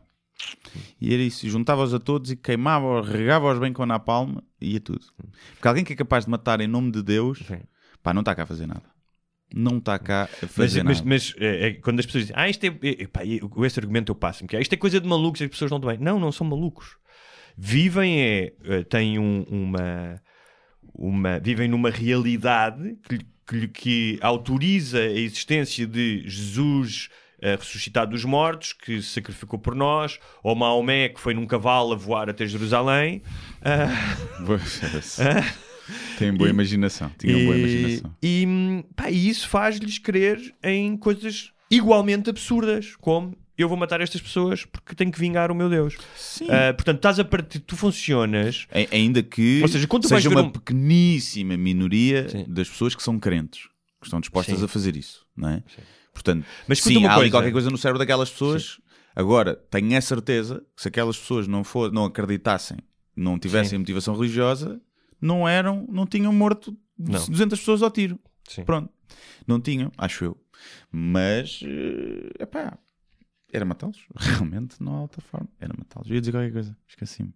E era isso, juntava-os a todos e queimava-os, regava-os bem com a napalm e ia tudo. Porque alguém que é capaz de matar em nome de Deus, pá, não está cá a fazer nada. Não está cá a Mas, fazer mas, nada. mas, é, é, quando as pessoas dizem, ah, isto é. é pá, esse argumento eu passo-me, que é, isto é coisa de malucos, as pessoas não estão bem. Não, não são malucos. Vivem, é, eh, têm um- uma, uma. Vivem numa realidade que, que, que autoriza a existência de Jesus eh, ressuscitado dos mortos, que se sacrificou por nós, ou Maomé, que foi num cavalo a voar até Jerusalém. Ah, Tem boa imaginação. Tinham boa imaginação. e, pá, e isso faz-lhes crer em coisas igualmente absurdas, como eu vou matar estas pessoas porque tenho que vingar o meu Deus. Sim. Ah, portanto, estás a partir, tu funcionas. A- Ainda que Ou seja, quando seja uma um- pequeníssima minoria Sim. das pessoas que são crentes, que estão dispostas Sim. a fazer isso, não é? Portanto, Mas sim, uma há ali coisa. qualquer coisa no cérebro daquelas pessoas. Agora, tenho a certeza que se aquelas pessoas não, for, não acreditassem, não tivessem Sim. motivação religiosa, não eram, não tinham morto Não. 200 pessoas ao tiro. Sim. Pronto. Não tinham, acho eu. Mas, é epá, era matá-los. Realmente, não há outra forma. Era matá-los. Eu ia dizer qualquer coisa, esqueci-me.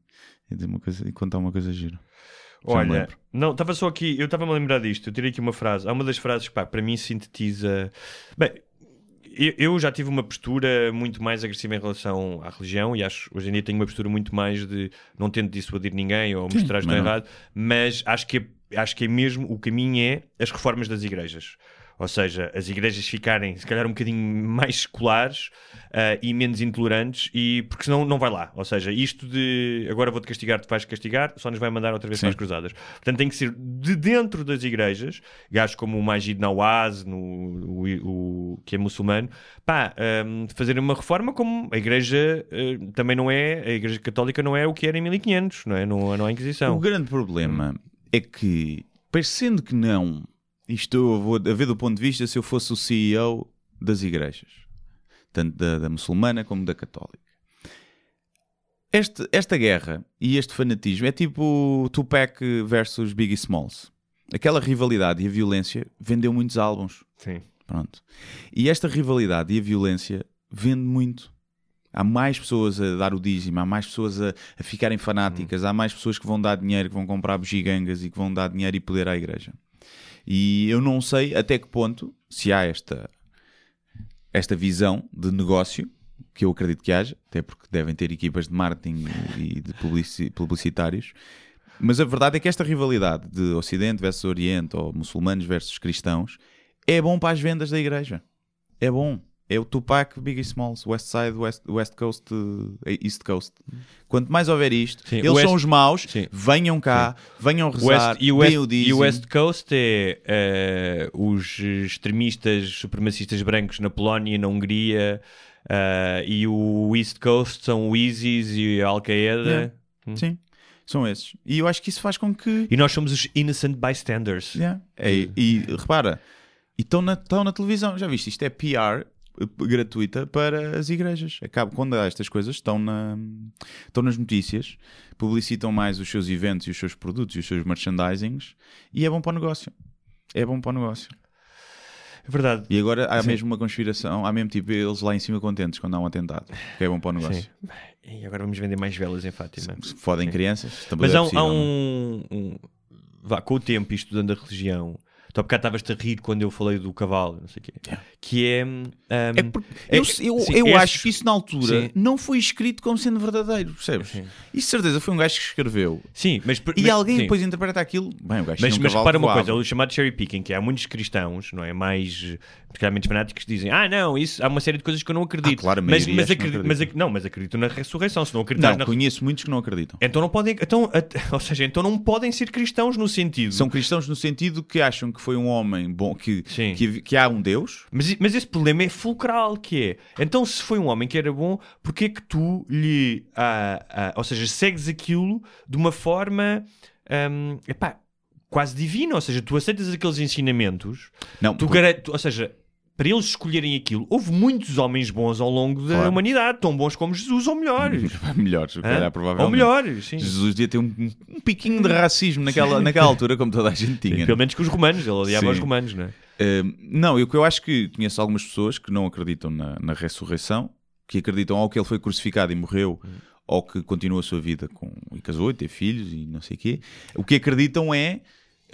Ia dizer uma coisa, ia contar uma coisa gira. Olha, não, estava só aqui, eu estava-me a lembrar disto. Eu tirei aqui uma frase. Há uma das frases que, pá, para mim sintetiza. Bem, eu, já tive uma postura muito mais agressiva em relação à religião e acho hoje em dia tenho uma postura muito mais de não tento dissuadir ninguém ou mostrar não. errado, mas acho que, é, acho que é mesmo o caminho é as reformas das igrejas. Ou seja, as igrejas ficarem se calhar um bocadinho mais seculares ah, e menos intolerantes, e, porque senão não vai lá. Ou seja, isto de agora vou-te castigar, tu vais castigar, só nos vai mandar outra vez Sim. para as cruzadas. Portanto, tem que ser de dentro das igrejas, gajos como o Majid Nawaz, no, o, o- que é muçulmano, pá, hum, fazerem uma reforma como a igreja eh, também não é, a igreja católica não é o que era em 1500, não é? Não, não há Inquisição. O grande problema é que, parecendo que não, isto vou a ver do ponto de vista se eu fosse o CEO das igrejas, tanto da, da muçulmana como da católica. Este- esta guerra e este fanatismo é tipo Tupac versus Biggie Smalls. Aquela rivalidade e a violência vendeu muitos álbuns. Sim. Pronto. E esta rivalidade e a violência vende muito. Há mais pessoas a dar o dízimo, há mais pessoas a, a ficarem fanáticas, há mais pessoas que vão dar dinheiro, que vão comprar bugigangas e que vão dar dinheiro e poder à igreja. E eu não sei até que ponto, se há esta, esta visão de negócio, que eu acredito que haja, até porque devem ter equipas de marketing e de publici- publicitários, mas a verdade é que esta rivalidade de Ocidente versus Oriente ou muçulmanos versus cristãos é bom para as vendas da igreja. É bom. É o Tupac, Biggie Smalls, West Side, West, West Coast, eh, East Coast. Quanto mais houver isto, Sim, eles West- são os maus, Sim. venham cá, venham O rezar, West, e, o West, o e West Coast é eh, os extremistas supremacistas brancos na Polónia e na Hungria, eh, e o East Coast são o ISIS e a Al-Qaeda. Yeah. Sim, são esses. E eu acho que isso faz com que E nós somos os innocent bystanders. Yeah. É, e, repara, e estão na, na televisão, já viste? Isto é PR gratuita para as igrejas. Acaba, quando há estas coisas, estão, na, estão nas notícias, publicitam mais os seus eventos e os seus produtos e os seus merchandisings e é bom para o negócio. É bom para o negócio. É verdade. E agora há Sim. mesmo uma conspiração, há mesmo tipo eles lá em cima contentes quando há um atentado, que é bom para o negócio. Sim. E agora vamos vender mais velas em Fátima. Se fodem Sim. crianças, Mas é há, um, possível, há é? um, um- Vá, com o tempo, e estudando a religião, tu há bocado estavas-te a rir quando eu falei do cavalo, não sei o quê. Que é. hum, É porque é- eu, eu, sim, eu estes- acho que isso na altura Sim. não foi escrito como sendo verdadeiro, percebes? Sim. Isso de certeza foi um gajo que escreveu Sim, mas. e mas- alguém depois interpreta aquilo. Bem, o gajo Mas, um mas repara que uma coisa, o chamado cherry picking, que há muitos cristãos, não é? Mais, particularmente fanáticos, que dizem: Ah, não, isso, há uma série de coisas que eu não acredito. Ah, claro, mas, mas, que não acredito, mas, não, mas acredito na ressurreição. Se não Não, acreditas na conheço muitos que não acreditam. Então não podem. Então, ou seja, então não podem ser cristãos no sentido. São cristãos no sentido que acham que foi um homem bom, que, que, que há um Deus. Mas, mas esse problema é fulcral, que é... Então se foi um homem que era bom, porquê é que tu lhe... ah, ah, ou seja, segues aquilo de uma forma... hum, epá, quase divina, ou seja, tu aceitas aqueles ensinamentos, Não, tu por- ou seja, para eles escolherem aquilo, houve muitos homens bons ao longo da Claro. humanidade, tão bons como Jesus ou melhores. melhores, Hã? calhar, provavelmente. Ou melhores, sim. Jesus devia ter um, um piquinho de racismo naquela, naquela altura, como toda a gente tinha. Pelo menos com os romanos, ele odiava Sim. os romanos, não é? Uh, não, eu, eu acho que conheço algumas pessoas que não acreditam na, na ressurreição, que acreditam ou que ele foi crucificado e morreu, ou que continua a sua vida com, e casou e teve filhos e não sei o quê. O que acreditam é,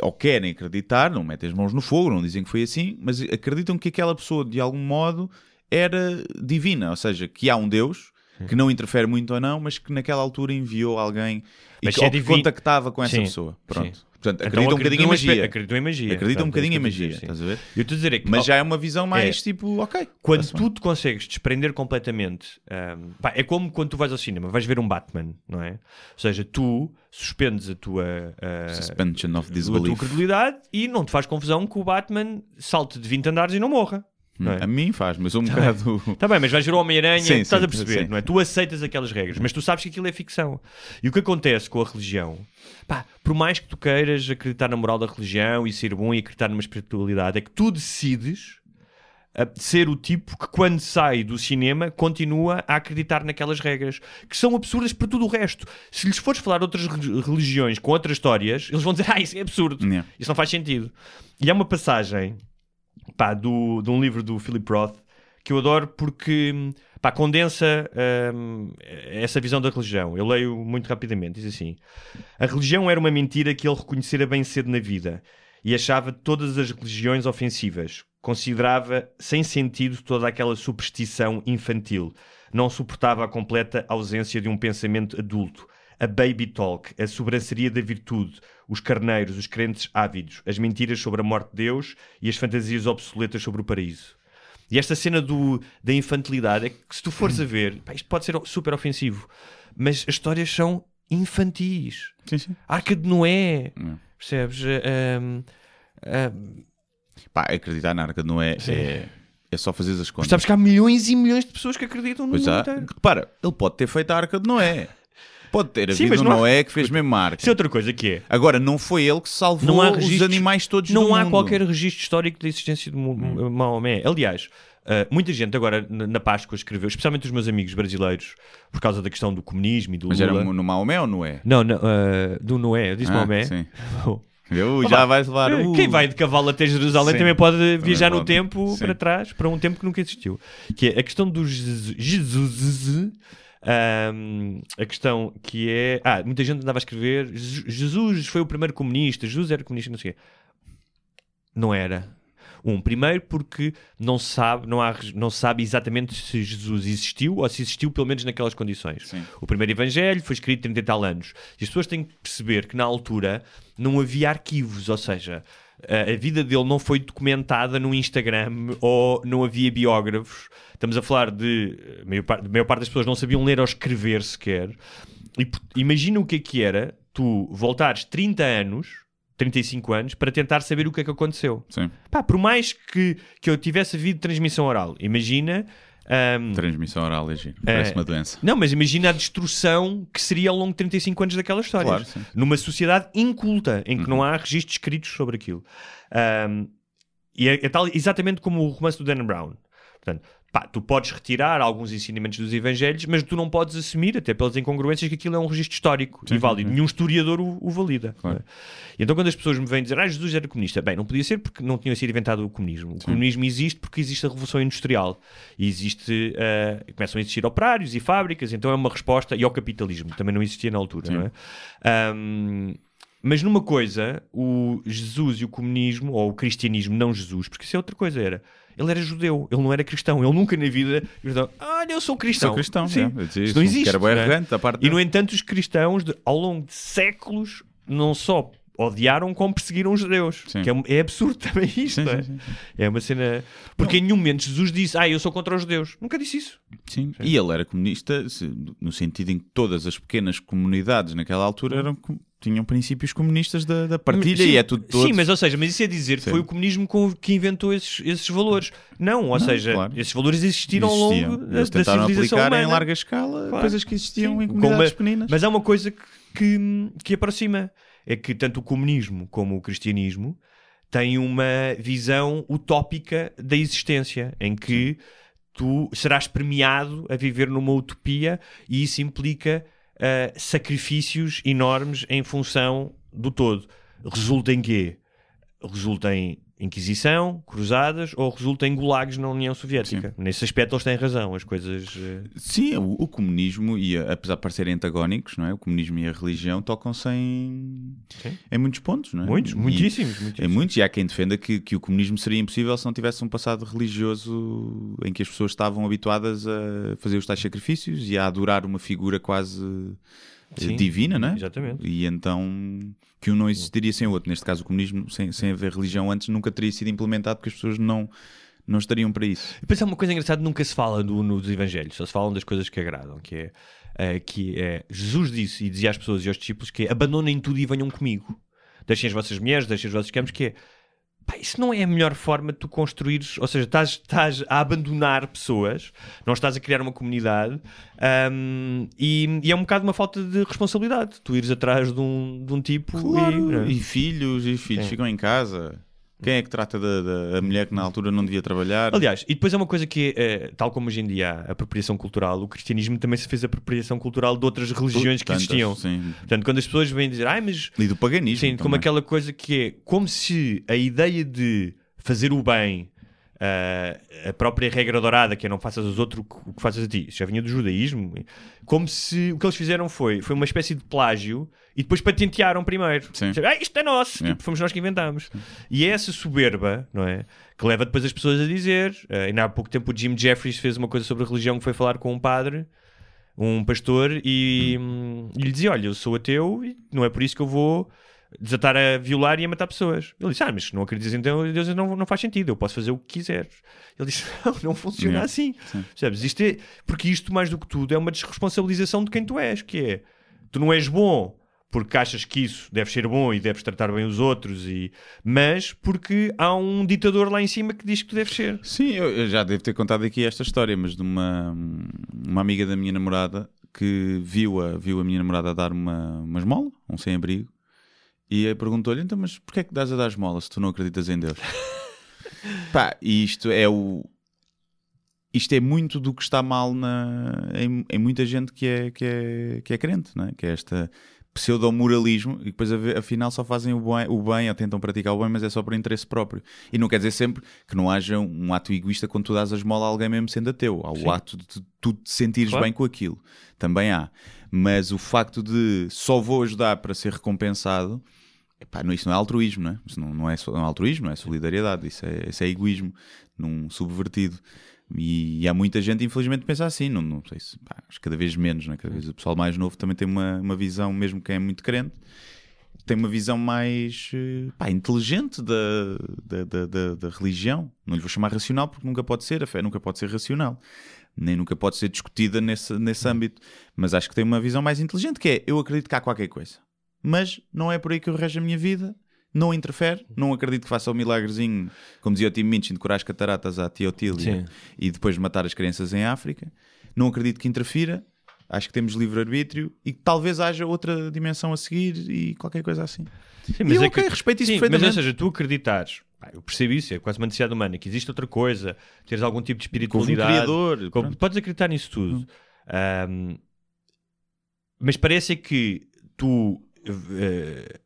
ou querem acreditar, não metem as mãos no fogo, não dizem que foi assim, mas acreditam que aquela pessoa, de algum modo, era divina, ou seja, que há um Deus que não interfere muito ou não, mas que naquela altura enviou alguém e Mas que, se é que contactava com essa Sim, pessoa. Pronto. sim. Portanto, Então acreditam um bocadinho em magia. Acreditam em magia. Acreditam um Pronto, é bocadinho em magia, dizer, estás a ver? Eu estou a dizer é que Mas ao- já é uma visão mais É. tipo, ok. Quando tu te consegues desprender completamente, ahm, pá, é como quando tu vais ao cinema, vais ver um Batman, não é? Ou seja, tu suspendes a tua, ah, Suspension of a tua disbelief. credulidade e não te faz confusão que o Batman salte de 20 andares e não morra. Não é? A mim faz, mas um bocado. Tá bem, mas vais ver o Homem-Aranha, estás sim, a perceber, sim. não é? Tu aceitas aquelas regras, mas tu sabes que aquilo é ficção. E o que acontece com a religião, pá, por mais que tu queiras acreditar na moral da religião e ser bom e acreditar numa espiritualidade, é que tu decides a ser o tipo que quando sai do cinema continua a acreditar naquelas regras que são absurdas para tudo o resto. Se lhes fores falar outras re- religiões com outras histórias, eles vão dizer, ah, isso é absurdo. Yeah. Isso não faz sentido. E há uma passagem pá, do, de um livro do Philip Roth que eu adoro porque pá, condensa hum, essa visão da religião. Eu leio muito rapidamente. Diz assim: A religião era uma mentira que ele reconhecera bem cedo na vida e achava todas as religiões ofensivas. Considerava sem sentido toda aquela superstição infantil. Não suportava a completa ausência de um pensamento adulto. A baby talk, a sobranceria da virtude, os carneiros, os crentes ávidos, as mentiras sobre a morte de Deus e as fantasias obsoletas sobre o paraíso. E esta cena do, da infantilidade é que se tu fores a ver, pá, isto pode ser super ofensivo, mas as histórias são infantis. Sim, sim. A Arca de Noé, Hum. percebes? Ahm, ahm, Pá, acreditar na arca não é. É, é só fazer as mas contas. sabes que há milhões e milhões de pessoas que acreditam no Pois mundo há. inteiro. Repara, ele pode ter feito a arca de Noé. Pode ter Sim, havido mas um não há- Noé que fez mesmo a arca. Isso é outra coisa que é. Agora, não foi ele que salvou Não há os registros- animais todos do Não há mundo. qualquer registro histórico da existência de Hum. Maomé. Aliás, ah, muita gente agora na na Páscoa escreveu, especialmente os meus amigos brasileiros, por causa da questão do comunismo e do Mas era Lula. no Maomé ou Noé? Não, não, ah, do Noé, eu disse Ah, Maomé. sim. Eu já vais levar o... Quem vai de cavalo até Jerusalém Sim. também pode viajar no pode. tempo Sim. para trás, para um tempo que nunca existiu. Que é a questão dos Jesus. Ahm, a questão que é. Ah, muita gente andava a escrever. "Je- Jesus foi o primeiro comunista, Jesus era comunista, não sei o quê. Não era. Um, primeiro porque não sabe, não, há, não sabe exatamente se Jesus existiu ou se existiu pelo menos naquelas condições. Sim. O primeiro evangelho foi escrito 30 e tal anos. E as pessoas têm que perceber que na altura não havia arquivos, ou seja, a a vida dele não foi documentada no Instagram ou não havia biógrafos. Estamos a falar de. A maior parte, a maior parte das pessoas não sabiam ler ou escrever sequer. E imagina o que é que era tu voltares 30 anos, 35 anos, para tentar saber o que é que aconteceu. Sim. Pá, por mais que, que eu tivesse havido transmissão oral, imagina. Ahm, Transmissão oral é giro. Parece É. uma doença. não, mas imagina a destruição que seria ao longo de 35 anos daquela história. Claro. Numa sociedade inculta, em que não há registros escritos sobre aquilo. Ahm, e é, é tal, exatamente como o romance do Dan Brown. Portanto, pá, tu podes retirar alguns ensinamentos dos evangelhos, mas tu não podes assumir, até pelas incongruências, que aquilo é um registro histórico e válido. Nenhum historiador o, o valida. Claro. é? Então quando as pessoas me vêm dizer ah, Jesus era comunista, bem, não podia ser porque não tinha sido inventado o comunismo. O comunismo existe porque existe a Revolução Industrial. E existe, ah, começam a existir operários e fábricas, então é uma resposta, e ao capitalismo, também não existia na altura, não é? Ahm, mas numa coisa, o Jesus e o comunismo, ou o cristianismo, não Jesus, porque isso é outra coisa, era. Ele era judeu, ele não era cristão, ele nunca na vida. Olha, ah, eu sou cristão. Sou cristão, Sim. é. Isso não que existe. era é? arrogante parte E no entanto, os cristãos, de- ao longo de séculos, não só odiaram como perseguiram os judeus. Sim. Que é, é absurdo também isto. Sim, não é? sim. É uma cena. Porque em nenhum momento Jesus disse, ah, eu sou contra os judeus. Nunca disse isso. Sim. E ele era comunista no sentido em que todas as pequenas comunidades naquela altura eram, tinham princípios comunistas da, da partilha Sim, e é tudo todo. Sim, mas ou seja, mas isso é dizer que foi o comunismo com- que inventou esses, esses valores. Não, ou Não, seja, claro. esses valores existiram ao longo da, da civilização aplicar humana. em larga escala Claro. coisas que existiam em com comunidades uma- pequeninas. Mas há uma coisa que, que, que aproxima. É que tanto o comunismo como o cristianismo têm uma visão utópica da existência, em que tu serás premiado a viver numa utopia e isso implica uh, sacrifícios enormes em função do todo. Resulta em quê? Resulta em Inquisição, cruzadas ou resulta em gulags na União Soviética. Sim. Nesse aspecto eles têm razão, as coisas... uh, Sim, o, o comunismo, e a- apesar de parecerem antagónicos, não é? o comunismo e a religião tocam-se em, Sim. em muitos pontos. Não é? Muitos, muitíssimos, Em muitíssimos. muitos, e há quem defenda que, que o comunismo seria impossível se não tivesse um passado religioso em que as pessoas estavam habituadas a fazer os tais sacrifícios e a adorar uma figura quase eh, Sim, divina, não é? exatamente. E então que um não existiria sem o outro. Neste caso, o comunismo, sem, sem haver religião antes, nunca teria sido implementado porque as pessoas não, não estariam para isso. Depois há uma coisa engraçada, nunca se fala do, nos evangelhos, só se falam das coisas que agradam, que é, eh, que é Jesus disse e dizia às pessoas e aos discípulos que é, abandonem tudo e venham comigo. Deixem as vossas mulheres, deixem os vossos campos, que é pá, isso não é a melhor forma de tu construires, ou seja, estás, estás a abandonar pessoas, não estás a criar uma comunidade ahm, e, e é um bocado uma falta de responsabilidade. Tu ires atrás de um, de um tipo Claro, e, e filhos, e filhos Sim. ficam em casa. Quem é que trata da, da mulher que na altura não devia trabalhar? Aliás, e depois é uma coisa que, é, tal como hoje em dia há apropriação cultural, o cristianismo também se fez apropriação cultural de outras religiões que Tantas, existiam. Sim. Portanto, quando as pessoas vêm dizer, ai, mas. E do paganismo. Sim, como também. aquela coisa que é como se a ideia de fazer o bem, ah, a própria regra dourada, que é não faças aos outros o que- o que fazes a ti, isso já vinha do judaísmo, como se o que eles fizeram foi, foi uma espécie de plágio e depois patentearam primeiro. Sim. Dizer, Ah, isto é nosso, Yeah. tipo, fomos nós que inventámos. E é essa soberba, não é? Que leva depois as pessoas a dizer, ah, ainda há pouco tempo o Jim Jeffries fez uma coisa sobre a religião que foi falar com um padre, um pastor, e, hum, e lhe dizia: Olha, eu sou ateu e não é por isso que eu vou desatar a violar e a matar pessoas. Ele disse: Ah, mas se não acreditas então, Deus não, não faz sentido, eu posso fazer o que quiser. Ele disse: Não, não funciona Yeah. assim. Percebes? Isto é, porque isto, mais do que tudo, é uma desresponsabilização de quem tu és, que é tu não és bom. Porque achas que isso deve ser bom e deves tratar bem os outros, e... mas porque há um ditador lá em cima que diz que tu deves ser. Sim, eu, eu já devo ter contado aqui esta história, mas de uma, uma amiga da minha namorada que viu a, viu a minha namorada a dar uma, uma esmola, um sem-abrigo, e perguntou-lhe: então, mas porquê é que dás a dar esmola se tu não acreditas em Deus? Pá, e isto é o. Isto é muito do que está mal na, em, em muita gente que é, que é, que é crente, não é? que é esta pseudo-moralismo e depois afinal só fazem o bem, o bem ou tentam praticar o bem, mas é só por interesse próprio. E não quer dizer sempre que não haja um ato egoísta quando tu dás a esmola a alguém mesmo sendo ateu. Há Sim. o ato de tu- te sentires Claro. bem com aquilo. Também há. Mas o facto de só vou ajudar para ser recompensado, epá, isso não é altruísmo, não é? Isso não, não é, não é altruísmo, não é solidariedade. Isso é, isso é egoísmo num subvertido. E, há muita gente, infelizmente, pensa assim. Não, não sei se, pá, acho que cada vez menos, não é? cada vez o pessoal mais novo também tem uma, uma visão, mesmo quem é muito crente, tem uma visão mais eh, pá, inteligente da, da, da, da- da religião. Não lhe vou chamar racional porque nunca pode ser, a fé nunca pode ser racional. Nem nunca pode ser discutida nesse, nesse âmbito. Mas acho que tem uma visão mais inteligente, que é, eu acredito que há qualquer coisa. Mas não é por aí que eu rejo a minha vida. Não interfere, não acredito que faça o milagrezinho, como dizia o Tim Minchin, de curar as cataratas à tia Otília e depois de matar as crianças em África. Não acredito que interfira, acho que temos livre-arbítrio e que talvez haja outra dimensão a seguir e qualquer coisa assim. Sim, E eu, é ok, respeito isso Sim, Mas, perfeitamente. ou seja, tu acreditares, eu percebo isso, é quase uma necessidade humana, que existe outra coisa, teres algum tipo de Que houve um espiritualidade. criador, como-. Hum. podes acreditar nisso tudo. Ahm, mas parece que tu. eh,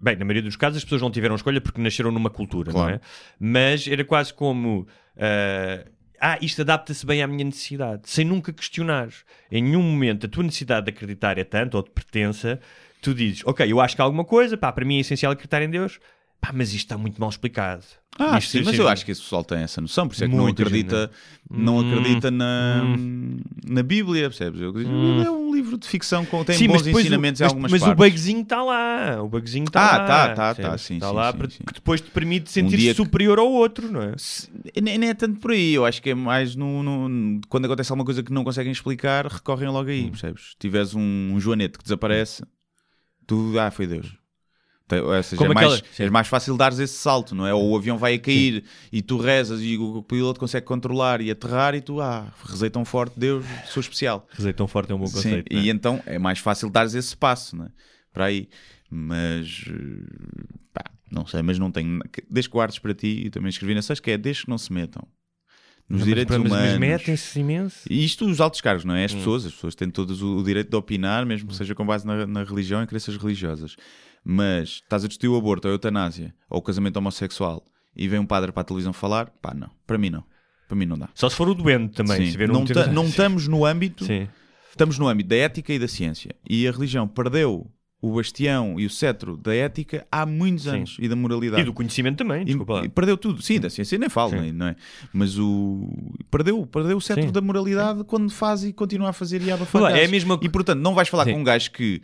bem, na maioria dos casos as pessoas não tiveram escolha porque nasceram numa cultura, Claro. não é? Mas era quase como. eh, ah, isto adapta-se bem à minha necessidade, sem nunca questionar. Em nenhum momento a tua necessidade de acreditar é tanto ou de pertença, tu dizes, ok, eu acho que há alguma coisa, pá, para mim é essencial acreditar em Deus, pá, mas isto está muito mal explicado. Ah, Isto- sim, mas eu acho que esse pessoal tem essa noção, por isso é que não gente, acredita, não Hum, acredita na, na Bíblia, percebes? Eu Hum. É um livro de ficção com tem Sim, mas bons depois o- ensinamentos em mas, algumas mas partes. o bugzinho está lá. O bugzinho está Ah, lá. tá, tá, tá, percebes? sim, Está sim, lá sim, para- sim. que depois te permite sentir-se que- superior ao outro, não é? Nem, é tanto por aí, eu acho que é mais no, no- quando acontece alguma coisa que não conseguem explicar, recorrem logo Hum. aí, percebes? Se tiveres um, um joanete que desaparece, tu, ah, foi Deus. Ou seja, Como é, mais, aquela- sim. é mais fácil dares esse salto, não é? Ou o avião vai a cair e tu rezas e o, piloto consegue controlar e aterrar e tu, ah, rezei tão forte, Deus, sou especial. Rezei tão forte é um bom Sim, conceito. não é? e então é mais fácil dares esse passo, né? Para aí. Mas eh, pá, não sei, mas não tenho. Desde que guardes para ti, e também escrevi na sexta, que é desde que não se metam nos Não, direitos mas, humanos. Mas metem-se imenso. E isto os altos cargos, não é? As Hum. pessoas, as pessoas têm todas o, o direito de opinar, mesmo que seja com base na, na religião e crenças religiosas. Mas estás a discutir o aborto, ou a eutanásia, ou o casamento homossexual, e vem um padre para a televisão falar, pá, não. Para mim não. Para mim não dá. Só se for o doente também. Sim. Se não, ta- não estamos no âmbito Sim. estamos no âmbito da ética e da ciência. E a religião perdeu o bastião e o cetro da ética há muitos Sim. anos e da moralidade. E do conhecimento também, E- desculpa lá. e perdeu tudo. Sim, da ciência nem falo, Sim. não é? Mas o. Perdeu, perdeu o cetro Sim. da moralidade quando faz e continua a fazer e gás. é a mesma E portanto, não vais falar com um gajo que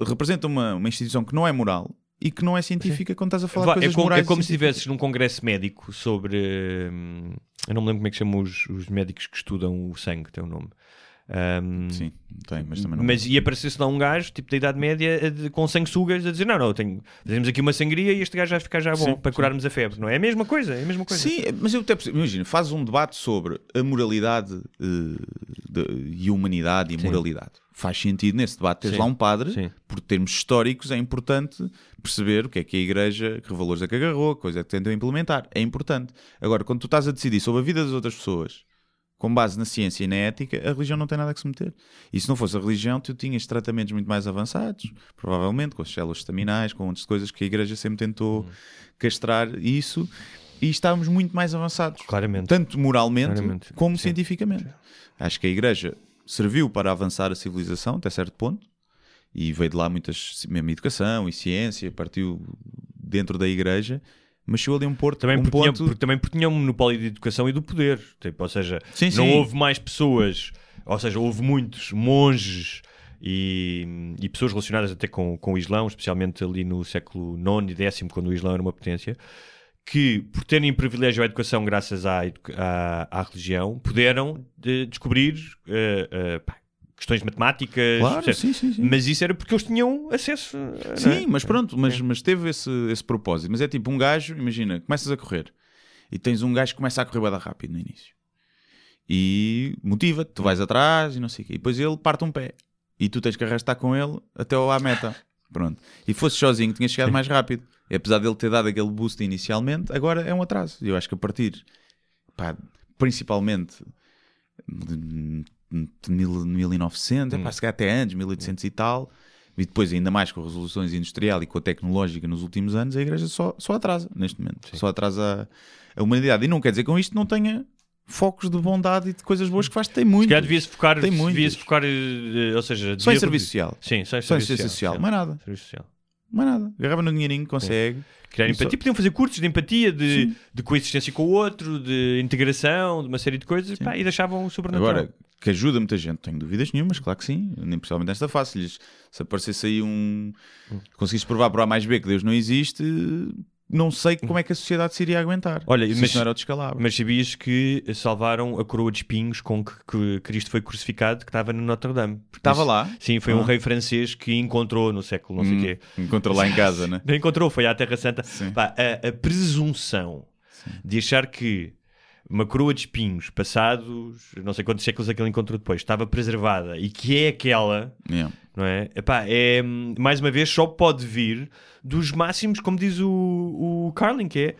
representa uma, uma instituição que não é moral e que não é científica quando estás a falar Vá, coisas é como, morais. é como se estivesses num congresso médico sobre. hum, eu não me lembro como é que chamam os, os médicos que estudam o sangue, tem o nome. Hum, Sim, tem, mas também não. mas e aparecesse lá um gajo, tipo da Idade Média, a de- com sanguessugas, a dizer: Não, não, tenho, fazemos aqui uma sangria e este gajo vai ficar já bom Sim, para sim. curarmos a febre. Não é? É a mesma coisa, é a mesma coisa. Sim, mas eu até. Imagina, faz um debate sobre a moralidade eh, de- e humanidade e Sim. moralidade. Faz sentido nesse debate teres Sim, lá um padre, sim. por termos históricos, é importante perceber o que é que a Igreja, que valores é que agarrou, que coisa é que tentou implementar. É importante. Agora, quando tu estás a decidir sobre a vida das outras pessoas, com base na ciência e na ética, a religião não tem nada que se meter. E se não fosse a religião, tu tinhas tratamentos muito mais avançados, provavelmente, com as células estaminais, com outras coisas que a Igreja sempre tentou Hum. castrar isso, e estávamos muito mais avançados Claramente. tanto moralmente Claramente. como Sim. cientificamente. Acho que a Igreja serviu para avançar a civilização até certo ponto e veio de lá muitas, mesmo educação e ciência, partiu dentro da Igreja, mas chegou ali um, porto, Também, um porque tinha, ponto. porque também porque tinha um monopólio de educação e do poder. Tipo, ou seja, Sim, não sim. houve mais pessoas, ou seja, houve muitos monges e, e pessoas relacionadas até com, com o Islão, especialmente ali no século IX e X, quando o Islão era uma potência, que por terem privilégio à educação graças à, à, à religião, puderam de- descobrir eh, eh, pá, questões matemáticas. Claro, sim, sim, sim. Mas isso era porque eles tinham acesso. eh, não Sim, é? mas pronto, mas, mas teve esse, esse propósito. Mas é tipo um gajo, imagina, começas a correr e tens um gajo que começa a correr bué da rápido no início e motiva-te, tu vais atrás e não sei o quê. E depois ele parte um pé e tu tens que arrastar com ele até à meta. Pronto. E fosse sozinho, tinhas chegado mais rápido. E apesar dele ter dado aquele boost inicialmente, agora é um atraso. E eu acho que a partir, pá, principalmente de de mil- 1900, é pá, se calhar até antes, 1800 e tal, e depois ainda mais com as resoluções industrial e com a tecnológica nos últimos anos, a igreja só, só atrasa neste momento. Só atrasa a, a humanidade. E não quer dizer que com isto não tenha focos de bondade e de coisas boas que faz, tem muito. Se calhar devia-se focar, Tem devia-se focar eh, ou seja, Só em devia- serviço social. Sim, só em Só em serviço, serviço social. sim. Mais nada. Serviço social. Mais nada. Agarrava no dinheirinho, consegue. Criar E só- empatia. Podiam fazer cursos de empatia, de, de coexistência com o outro, de integração, de uma série de coisas, pá, e deixavam o sobrenatural. Agora, que ajuda muita gente, tenho dúvidas nenhumas, claro que sim, nem principalmente nesta fase. Se aparecesse aí um. conseguisse provar por A mais B que Deus não existe, não sei como é que a sociedade se iria aguentar. Olha, se mas- isso não era o descalabro. Mas sabias que salvaram a coroa de espinhos com que, que Cristo foi crucificado, que estava no Notre Dame? Estava Isso- lá? Sim, foi um Ah. rei francês que encontrou no século não sei o Hum, quê. Encontrou lá em casa, né? Não encontrou, foi à Terra Santa. Sim. Pá, a, a presunção de achar que uma coroa de espinhos passados, não sei quantos séculos é que ele encontrou depois, estava preservada e que é aquela, Yeah. não é? Epá, é mais uma vez, só pode vir dos máximos, como diz o, o Carlin, que é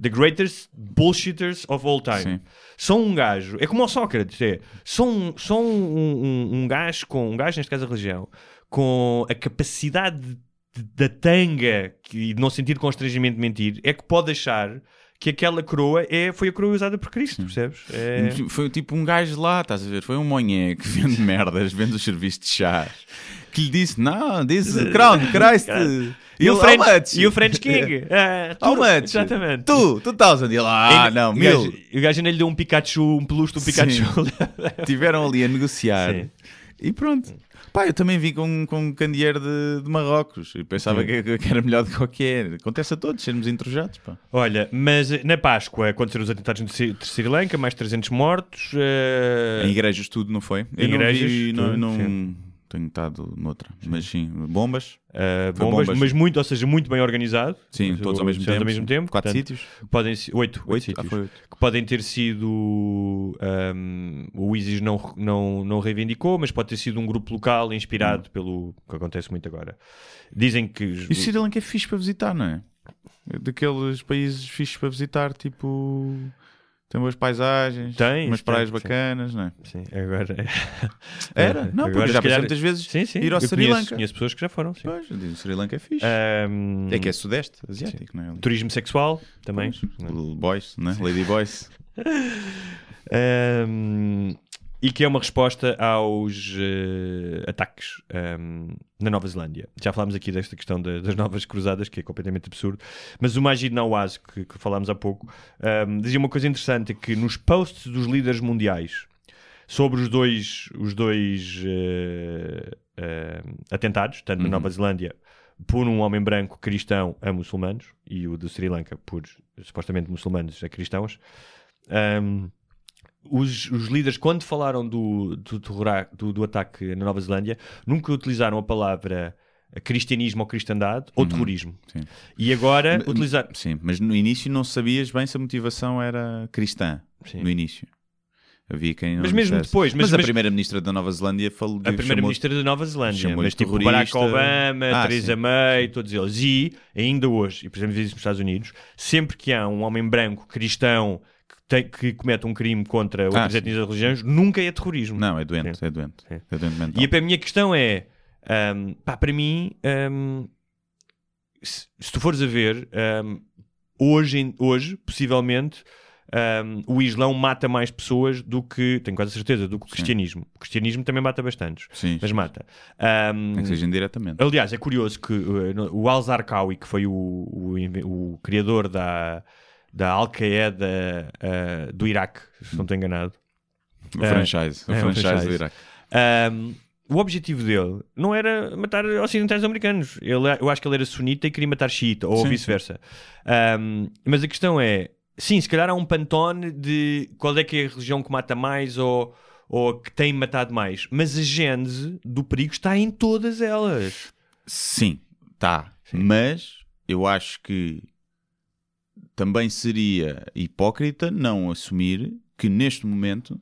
the greatest bullshitters of all time. Sim. Só um gajo, é como o Sócrates, é só um, só um, um, um gajo com, um gajo, neste caso a religião, com a capacidade de- de- da tanga e de não sentir constrangimento de mentir, é que pode achar que aquela coroa é, foi a coroa usada por Cristo, percebes? É... Foi tipo um gajo lá, estás a ver? Foi um monhé que vende merdas, vende os serviços de chás, que lhe disse: Não, disse Crown, Christ. E, o French, e o French King. ah, How much? Exatamente. Tu, tu thousand. E ele, ah, Ainda- não, o mil. gajo- O gajo ainda lhe deu um Pikachu, um peluche do Pikachu. Tiveram ali a negociar. Sim. E pronto. Pá, eu também vi com, com um candeeiro de, de Marrocos e pensava que, que era melhor do que qualquer. Acontece a todos sermos entrojados, pá. Olha, mas eh, na Páscoa aconteceram os atentados no Sri Lanka, mais 300 mortos. eh, Em igrejas tudo, não foi? Eu Em não igrejas, vi, não, tudo, não- sim. Tenho estado noutra. Mas sim, bombas. Uh, bombas, bombas. mas muito, ou seja, muito bem organizado. Sim, todos ao mesmo tempo. ao mesmo tempo. Quatro portanto, sítios. Podem oito, oito, sítios. Ah, foi oito. que podem ter sido um, o ISIS não, não, não reivindicou, mas pode ter sido um grupo local inspirado pelo que acontece muito agora. Dizem que Hum. E o Sri Lanka é fixe para visitar, não é? É Daqueles países fixes para visitar, tipo. Tem boas paisagens, Tem, umas tem, praias sim. bacanas, não é? Sim, agora Era? Não, Agora, porque já calhar- muitas vezes sim, sim. ir ao Eu Sri conheço, Lanka. Conheço pessoas que já foram. Sim. Pois, digo, Sri Lanka é fixe. Um, É que é sudeste asiático, não é? Turismo sexual também. Little Boys, né? Lady Boys. Um, e que é uma resposta aos eh, ataques um, na Nova Zelândia. Já falámos aqui desta questão da- das novas cruzadas, que é completamente absurdo. Mas o Majid Nawaz, que, que falámos há pouco, um, dizia uma coisa interessante: que nos posts dos líderes mundiais sobre os dois, os dois eh, eh, atentados, tanto na Uhum. Nova Zelândia por um homem branco cristão a muçulmanos e o do Sri Lanka por supostamente muçulmanos a cristãos. Um, os, os líderes, quando falaram do, do, do, do ataque na Nova Zelândia, nunca utilizaram a palavra cristianismo ou cristandade ou terrorismo. sim. E agora Mas- utilizar. Sim, mas no início não sabias bem se a motivação era cristã. Sim. No início. Havia quem não Mas mesmo dissesse. depois, mas- Mas, a mas- primeira-ministra da Nova Zelândia falou A primeira-ministra da Nova Zelândia, mas tipo. Barack Obama, Ah, Theresa sim. May, todos eles. E ainda hoje, e por exemplo, isso nos Estados Unidos, sempre que há um homem branco cristão tem- que comete um crime contra outras sim. etnias ou religiões, nunca é terrorismo. Não, é doente, Sim. é doente. Sim. É doente mental. E a minha questão é: ahm, pá, para mim, ahm, se, se tu fores a ver, ahm, hoje, hoje, possivelmente, ahm, o Islão mata mais pessoas do que, tenho quase certeza, do que o cristianismo. O cristianismo também mata bastantes, Sim, mas sim. mata. É que seja indiretamente. Aliás, é curioso que uh, o Al-Zarqawi, que foi o, o, o criador da, da Al-Qaeda uh, do Iraque, se não estou enganado, O franchise. O é, o franchise franchise. do Iraque. um, o objetivo dele não era matar ocidentais americanos. Ele, eu acho que ele era sunita e queria matar xiita, ou vice-versa. Um, mas a questão é: sim, se calhar há um pantone de qual é que é a religião que mata mais ou, ou que tem matado mais. Mas a gênese do perigo está em todas elas. Sim, tá. Mas eu acho que também seria hipócrita não assumir que neste momento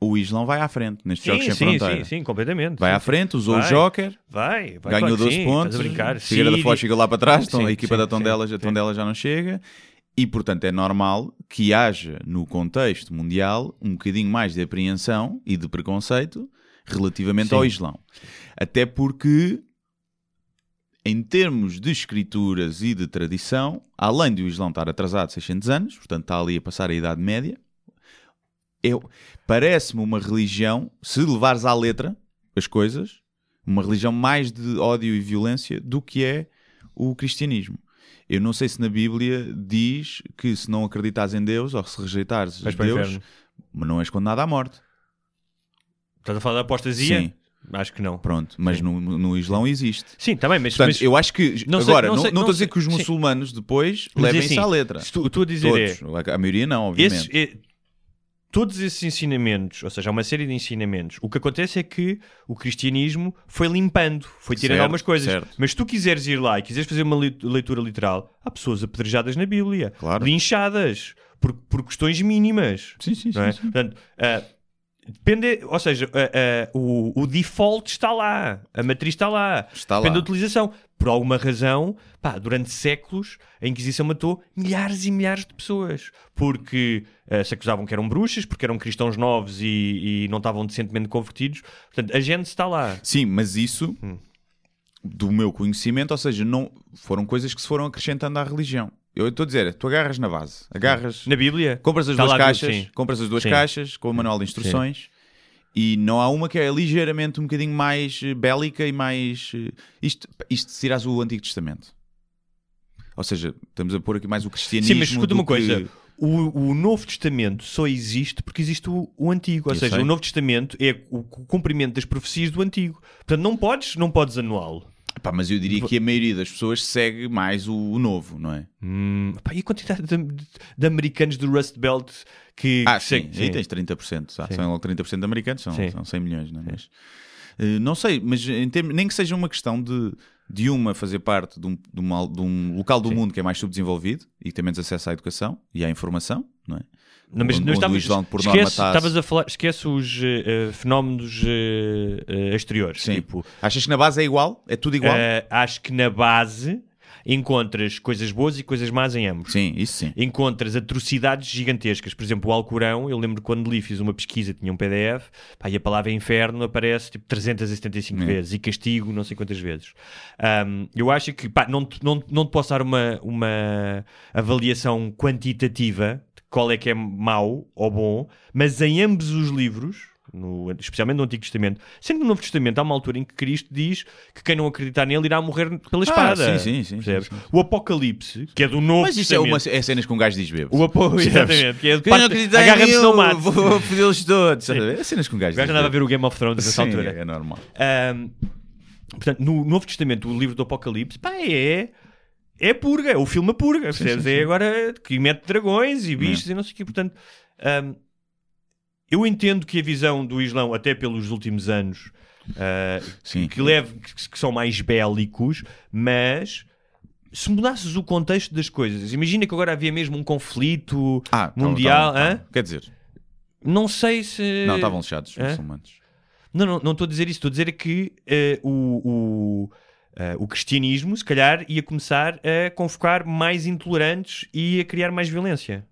o Islão vai à frente nestes Sim, jogos sem sim, fronteira. sim, sim, completamente. Vai Sim, à frente, usou Vai. o Joker, Vai, vai ganhou claro que 12 sim, pontos. Figueira da Foz chega lá para trás, então Sim, a equipa da Tondela, a. Tondela já não chega. E portanto é normal que haja no contexto mundial um bocadinho mais de apreensão e de preconceito relativamente ao Islão. Até porque em termos de escrituras e de tradição, além de o Islão estar atrasado 600 anos, portanto está ali a passar a Idade Média, parece-me uma religião, se levares à letra as coisas, uma religião mais de ódio e violência do que é o cristianismo. Eu não sei se na Bíblia diz que se não acreditas em Deus ou se rejeitares Deus, mas não és condenado à morte. Estás a falar da apostasia? Sim, Acho que não. pronto, mas Sim. no, no Islão existe. Sim, bem, mas, Portanto, mas eu acho que não sei- agora não sei- não não estou a dizer que os sim. muçulmanos depois Mas é levem-se assim, à letra. tu- estou a dizer é, Todos, a a maioria não, obviamente. esses, é, todos esses ensinamentos, ou seja, há uma série de ensinamentos, o que acontece é que o cristianismo foi limpando, foi tirando Certo, algumas coisas. certo. Mas se tu quiseres ir lá e quiseres fazer uma leitura literal, há pessoas apedrejadas na Bíblia, Claro. linchadas por, por questões mínimas. Sim, sim, sim. é? sim. Portanto, ah, depende, ou seja, ah, ah, o, o default está lá, a matriz está lá, Está depende lá. da utilização. Por alguma razão, pá, durante séculos, a Inquisição matou milhares e milhares de pessoas porque ah, se acusavam que eram bruxas, porque eram cristãos novos e, e não estavam decentemente convertidos. Portanto, a gente está lá. Sim, mas isso, Hum. do meu conhecimento, ou seja, não foram coisas que se foram acrescentando à religião. Eu estou a dizer, tu agarras na base, agarras, Na Bíblia, compras as duas lá caixas, sim. compras as duas Sim. caixas com o manual de instruções e não há uma que é ligeiramente um bocadinho mais eh, bélica e mais eh, isto, isto se o Antigo Testamento. Ou seja, estamos a pôr aqui mais o cristianismo. Sim, mas escuta uma que- coisa. O, o Novo Testamento só existe porque existe o, o Antigo. Ou Eu seja, sei. o Novo Testamento é o, o cumprimento das profecias do Antigo. Portanto, não podes, não podes anulá-lo. Pá, mas eu diria que a maioria das pessoas segue mais o, o novo, não é? Hum, pá, e a quantidade de, de- de americanos do Rust Belt que. Ah, que sim, seguem- aí tens 30%. Ah, Sim. são logo 30% de americanos, são, Sim. são 100 milhões, não é? Mas, Eh, não sei, mas termos- nem que seja uma questão de, de uma fazer parte de um, de uma- de um local do mundo que é mais subdesenvolvido e que tem menos acesso à educação e à informação, não é? Não, mas Onde- não estamos- por esquece, a falar, esquece os eh, fenómenos eh, eh, exteriores. Sim. Tipo, Achas que na base é igual? É tudo igual? acho que na base encontras coisas boas e coisas más em ambos. Sim, isso sim. Encontras atrocidades gigantescas. Por exemplo, o Alcorão, eu lembro quando li, fiz uma pesquisa, tinha um PDF, pá, e a palavra inferno aparece tipo 375 É. vezes e castigo não sei quantas vezes. Ahm, eu acho que pá, não, te- não, não te posso dar uma, uma avaliação quantitativa de qual é que é mau ou bom, mas em ambos os livros. No- especialmente no Antigo Testamento, sendo no Novo Testamento há uma altura em que Cristo diz que quem não acreditar nele irá morrer pela espada. Ah, sim, sim, sim, sim. O Apocalipse, que é do Novo Mas isso é, Testamento. uma, é cenas que um gajo diz bêbado. O Percebes? exatamente. Que é de Que eu não parte, acreditei em agarra-me não mate. Vou fodê-los todos. É cenas que um gajo O gajo diz andava a ver o Game of Thrones nessa altura. é normal. Ahm, portanto, no Novo Testamento, o livro do Apocalipse, pá, é. É purga, é o filme a purga, percebes? É agora que mete dragões e bichos e não sei o quê. Portanto, ahm, eu entendo que a visão do Islão, até pelos últimos anos, Sim. que, leve, que, que são mais bélicos, mas se mudasses o contexto das coisas, imagina que agora havia mesmo um conflito Ah, mundial. calma, hã? calma. Quer dizer, Não sei se. não, estavam fechados os muçulmanos. Não, não, estou a dizer isso. Estou a dizer é que eh, o, o, eh, o cristianismo, se calhar, ia começar a convocar mais intolerantes e a criar mais violência.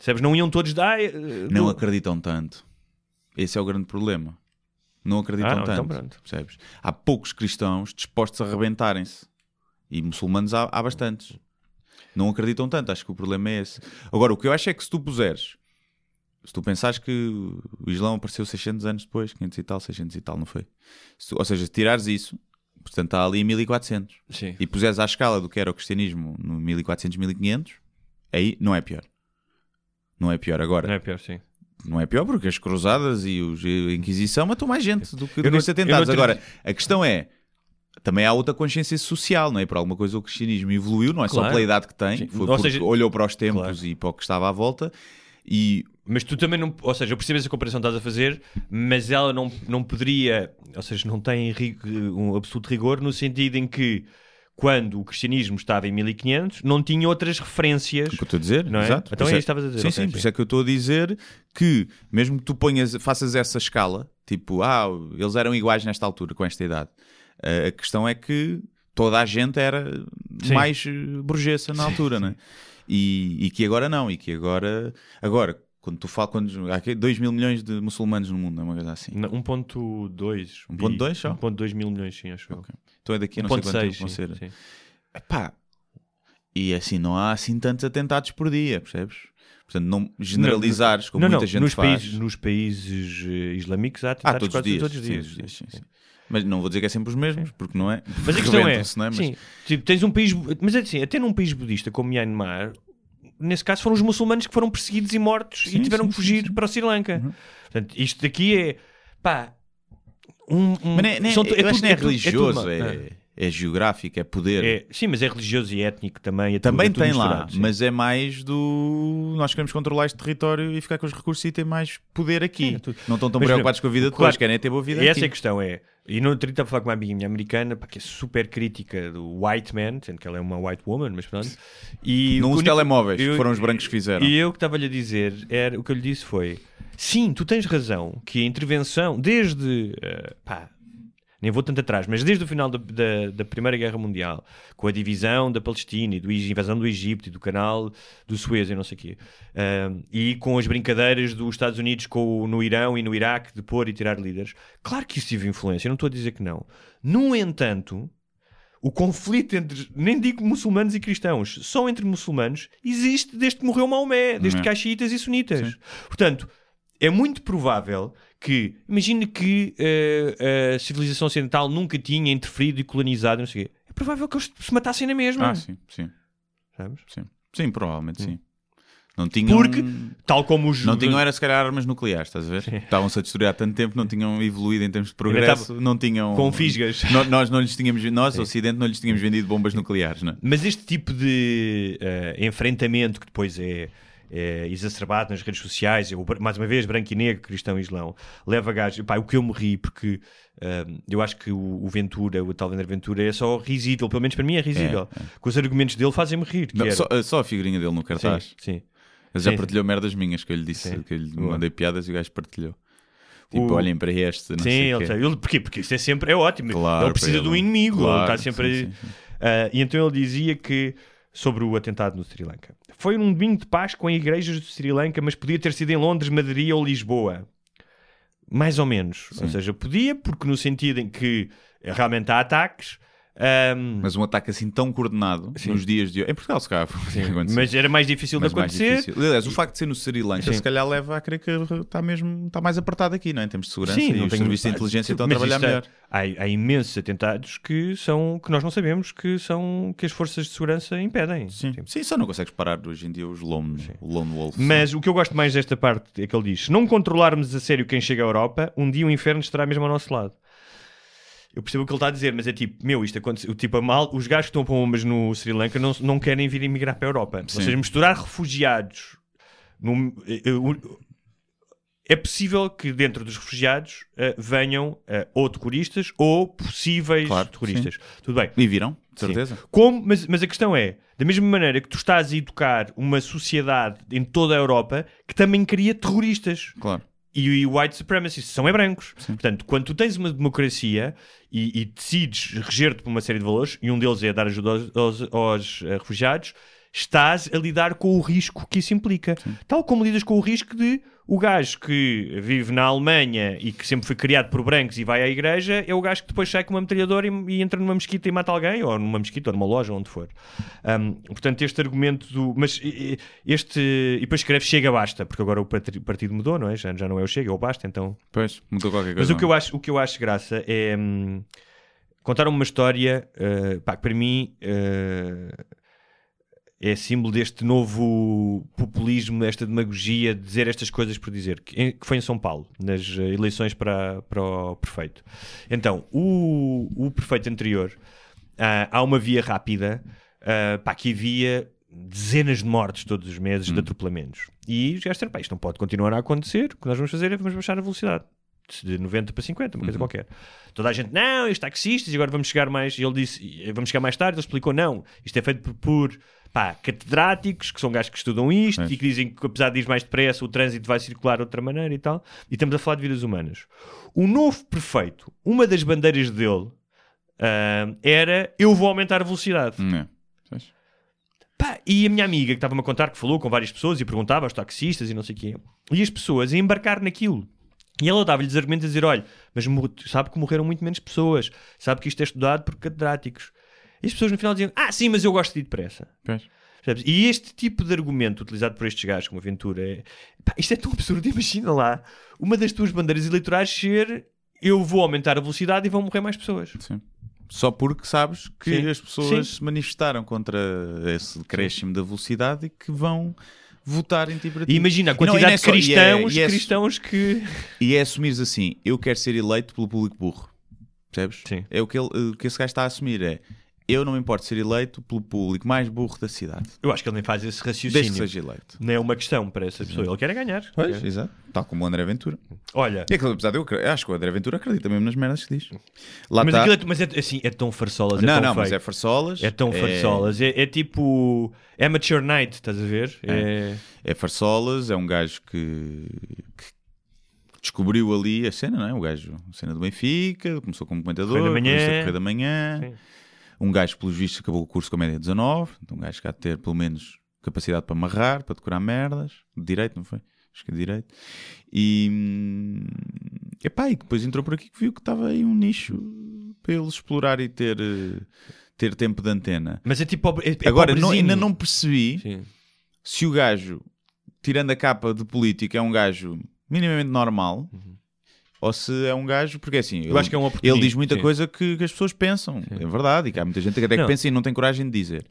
Sabes? Não iam todos dar. eh, Não do- acreditam tanto. Esse é o grande problema. Não acreditam Ah, não, então tanto. pronto. percebes? Há poucos cristãos dispostos a arrebentarem-se. E muçulmanos há, há bastantes. Não acreditam tanto. Acho que o problema é esse. Agora, o que eu acho é que se tu puseres, se tu pensares que o Islão apareceu 600 anos depois, 500 e tal, 600 e tal, não foi? Se ou seja, se tirares isso, portanto está ali em 1400, Sim. e puseres à escala do que era o cristianismo no 1400, 1500, aí não é pior. Não é pior. Agora, Não é pior, sim. não é pior porque as cruzadas e os- a Inquisição matou mais gente do que, esses atentados. não Agora, a questão é, também há outra consciência social, não é? Por alguma coisa o cristianismo evoluiu, não é só Claro. pela idade que tem, Sim. foi Ou porque seja- olhou para os tempos Claro. e para o que estava à volta e Mas tu também não. Ou seja, eu percebo essa comparação que estás a fazer, mas ela não, não poderia. Ou seja, não tem um absoluto rigor no sentido em que. Quando o cristianismo estava em 1500, não tinha outras referências. o que eu estou a dizer, Não é? exato. Então Por é isso que estavas a dizer, Sim, sim, por sim. isso é que eu estou a dizer que mesmo que tu ponhas, faças essa escala, tipo, ah, eles eram iguais nesta altura, com esta idade. Eh, a questão é que toda a gente era Sim. mais eh, burguesa na altura, né? E, e que agora não, e que agora, agora, quando tu falas, quando, há aqui 2 mil milhões de muçulmanos no mundo, é uma coisa assim. Não, 1.2. 1.2 só? 1.2 mil milhões, sim, acho eu. Ok. Então é daqui a não sei quanto 1.6, tempo vão ser. sim. Epá, e assim, não há assim tantos atentados por dia, percebes? Portanto, não generalizares, como não, muita não, gente nos faz. Países, nos países eh, islâmicos há Ah, atentados todos os quase dias. todos os dias. sim, sim. sim. Mas não vou dizer que é sempre os mesmos, porque não é. Mas a questão é, não é? Mas- sim, tipo, tens um país, mas é assim, até num país budista como Myanmar, nesse caso foram os muçulmanos que foram perseguidos e mortos e Sim, tiveram sim, que fugir sim. para o Sri Lanka. Uhum. Portanto, isto daqui é, pá, um, um- Mas nem, nem, são tu- eu acho que não é tudo- tudo religioso, mal. é, é geográfico, é poder. É, sim, mas é religioso e étnico também. é tudo- Também é tudo tem lá, sim. mas é mais do. Nós queremos controlar este território e ficar com os recursos e ter mais poder aqui. É. Não estão tão Mas, preocupados com a vida claro, depois, querem ter boa vida E essa aqui. é a questão, é. E no outro dia estava a falar com uma amiga minha americana, pá, que é super crítica do white man, sendo que ela é uma white woman, mas pronto. E Não os telemóveis, eu- foram os brancos que fizeram. E eu que estava-lhe a dizer, era, o que eu lhe disse foi: sim, tu tens razão, que a intervenção, desde. eh, pá, nem vou tanto atrás, mas desde o final da, da, da Primeira Guerra Mundial, com a divisão da Palestina e do, Eg- invasão do Egito e do canal do Suez e não sei o quê, ah, e com as brincadeiras dos Estados Unidos com, no Irão e no Iraque de pôr e tirar líderes, claro que isso teve influência, eu não estou a dizer que não. No entanto, o conflito entre, nem digo muçulmanos e cristãos, só entre muçulmanos, existe desde que morreu Maomé, desde Não é? que há xiitas e sunitas. Sim. Portanto, é muito provável que, imagine que eh, a civilização ocidental nunca tinha interferido e colonizado, não sei o quê. É provável que eles se matassem na mesma. Ah, sim, sim, sabes? sim. Sim, provavelmente sim. Não tinham. Porque, tal como os. Não tinham, era se calhar armas nucleares, estás a ver? Estavam-se a destruir há tanto tempo, não tinham evoluído em termos de progresso, não tinham. com fisgas. No- nós não lhes tínhamos, nós, Ocidente, não lhes tínhamos vendido bombas nucleares, não é? Mas este tipo de eh, enfrentamento que depois é, é exacerbado nas redes sociais, eu, mais uma vez, branco e negro, cristão e islão, leva gajos. Pá, o que eu me ri, porque hum, eu acho que o, o Ventura, o tal André Ventura, é só risível, pelo menos para mim é risível. Com os argumentos dele fazem-me rir. Não, só, só a figurinha dele no cartaz. Sim, sim. Ele já Sim, partilhou merdas minhas que eu lhe disse, Sim. que eu lhe mandei piadas e o gajo partilhou. Tipo, O- olhem para este, não Sim, sei ele, quê. ele, porquê? Porque isso é sempre é ótimo. Claro, ele precisa de um ele. inimigo, ele Claro, está sempre sim, aí. sim, sim. Ah, e então ele dizia que sobre o atentado no Sri Lanka. Foi um domingo de paz com igrejas do Sri Lanka, mas podia ter sido em Londres, Madrid ou Lisboa. Mais ou menos. Ou seja, podia, porque no sentido em que realmente há ataques, ahm, Mas um ataque assim tão coordenado nos dias de hoje. Em Portugal, se calhar, mas era mais difícil Mas de acontecer. difícil. Aliás, o facto de ser no Sri Lanka, Sim. se calhar leva a crer que está mesmo está mais apertado aqui, não é? Em termos de segurança Sim, e não os serviços de inteligência estão a trabalhar isto é- melhor. Há, há imensos atentados que são que nós não sabemos que são que as forças de segurança impedem. Sim. Sim, só não consegues parar hoje em dia os lone, o lone wolf. Mas o que eu gosto mais desta parte é que ele diz: se não controlarmos a sério quem chega à Europa, um dia o inferno estará mesmo ao nosso lado. Eu percebo o que ele está a dizer, mas é tipo, meu, isto aconteceu. Tipo, a mal, os gajos que estão para bombas no Sri Lanka não, não querem vir emigrar para a Europa. Sim. Ou seja, misturar refugiados. num- eh, eh, é possível que dentro dos refugiados eh, venham eh, ou terroristas ou possíveis Claro, terroristas. Tudo bem. E viram, de Sim. certeza. Como, mas, mas a questão é, da mesma maneira que tu estás a educar uma sociedade em toda a Europa que também cria terroristas Claro. E, white supremacists são é brancos. Portanto, quando tu tens uma democracia e, e decides reger-te por uma série de valores, e um deles é dar ajuda aos, aos- aos, eh, refugiados, estás a lidar com o risco que isso implica. Tal como lidas com o risco de o gajo que vive na Alemanha e que sempre foi criado por brancos e vai à igreja é o gajo que depois sai com uma metralhadora e, e entra numa mesquita e mata alguém, ou numa mesquita, ou numa loja, onde for. Um, portanto, este argumento do. Mas este. E depois escreve Chega Basta, porque agora o partido mudou, não é? Já, já não é o Chega, é o Basta, então. Pois, mudou qualquer coisa. Mas o que, eu é? acho, o que eu acho graça é hum, contar uma história eh, pá, que para mim eh, é símbolo deste novo populismo, esta demagogia de dizer estas coisas por dizer, que, foi em São Paulo, nas eh, eleições para, para o prefeito. Então, o, o prefeito anterior, ah, há uma via rápida ah, pá, que havia dezenas de mortes todos os meses de atropelamentos. E os gajos disseram, isto não pode continuar a acontecer, o que nós vamos fazer é vamos baixar a velocidade de 90 para 50, uma coisa qualquer. Toda a gente, não, isto taxistas, e agora vamos chegar mais. E ele disse, "Eh, vamos chegar mais tarde. Ele explicou, não, isto é feito por, por pá, catedráticos, que são gajos que estudam isto Pois. e que dizem que apesar de ir mais depressa, o trânsito vai circular de outra maneira e tal. E estamos a falar de vidas humanas. O novo prefeito, uma das bandeiras dele ah, era eu vou aumentar a velocidade. Não é. Pá, e a minha amiga que estava-me a contar que falou com várias pessoas e perguntava aos taxistas e não sei o quê, e as pessoas a embarcar naquilo. E ela dava-lhes argumentos a dizer: olha, mas sabe que morreram muito menos pessoas, sabe que isto é estudado por catedráticos. E as pessoas no final diziam: ah, sim, mas eu gosto de ir depressa. Pois. E este tipo de argumento utilizado por estes gajos como aventura é pá, isto é tão absurdo. Imagina lá uma das tuas bandeiras eleitorais ser eu vou aumentar a velocidade e vão morrer mais pessoas. Sim. Só porque sabes que Sim. as pessoas Sim. se manifestaram contra esse decréscimo da velocidade e que vão votar em ti para ti. E imagina a quantidade não é de só- e é- cristãos, e é- cristãos que. E é assumires assim, eu quero ser eleito pelo público burro. Percebes? Sim. É o que, ele, o que esse gajo está a assumir. É eu não me importo ser eleito pelo público mais burro da cidade. Eu acho que ele nem faz esse Desde que raciocínio. seja eleito. Não é uma questão para essa pessoa. Ele quer é ganhar. Pois, Quer. exato. Tal como o André Ventura. Olha, E é que, apesar de eu acre- acho que o André Ventura acredita mesmo nas merdas que diz. Lá mas, está. aquilo é, mas é, assim, é tão farsolas. É Não, tão não, mas fake. é farsolas. É tão farsolas. É, é tipo Amateur Night, estás a ver? É. É farsolas, é um gajo que, que descobriu ali a cena, não é? O gajo, a cena do Benfica, começou como comentador, Correio da Manhã. começou a Correio da Manhã. Sim. Um gajo, pelos vistos, acabou o curso com a média 19. Então, um gajo que há de ter pelo menos capacidade para amarrar, para decorar merdas. De direito, não foi? Acho que é de direito. E. hum, Epá, e depois entrou por aqui que viu que estava aí um nicho para ele explorar e ter, eh, ter tempo de antena. Mas é tipo. É, é Agora, não- ainda não percebi Sim. se o gajo, tirando a capa de político, é um gajo minimamente normal ou se é um gajo, porque assim, Eu ele, acho que é um ele diz muita Sim. coisa que, que as pessoas pensam, é verdade, e que há muita gente que até que Não. pensa e não tem coragem de dizer,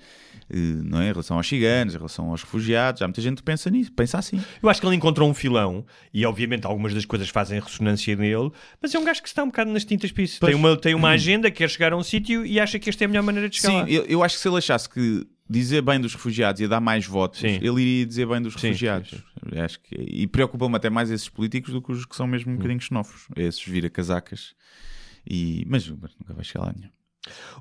Eh, não é? Em relação aos ciganos, em relação aos refugiados, há muita gente que pensa nisso, pensa assim. Eu acho que ele encontrou um filão e, obviamente, algumas das coisas fazem ressonância nele, mas é um gajo que está um bocado nas tintas para isso. Tem uma, tem uma agenda, quer chegar a um sítio e acha que esta é a melhor maneira de chegar Sim, lá. eu, eu acho que se ele achasse que dizer bem dos refugiados ia dar mais votos, Sim. ele iria dizer bem dos Sim, refugiados. sim, Acho que, e preocupa-me até mais esses políticos do que os que são mesmo um bocadinho xenófobos. Esses vira-casacas. E... Mas nunca vai chegar lá nenhum.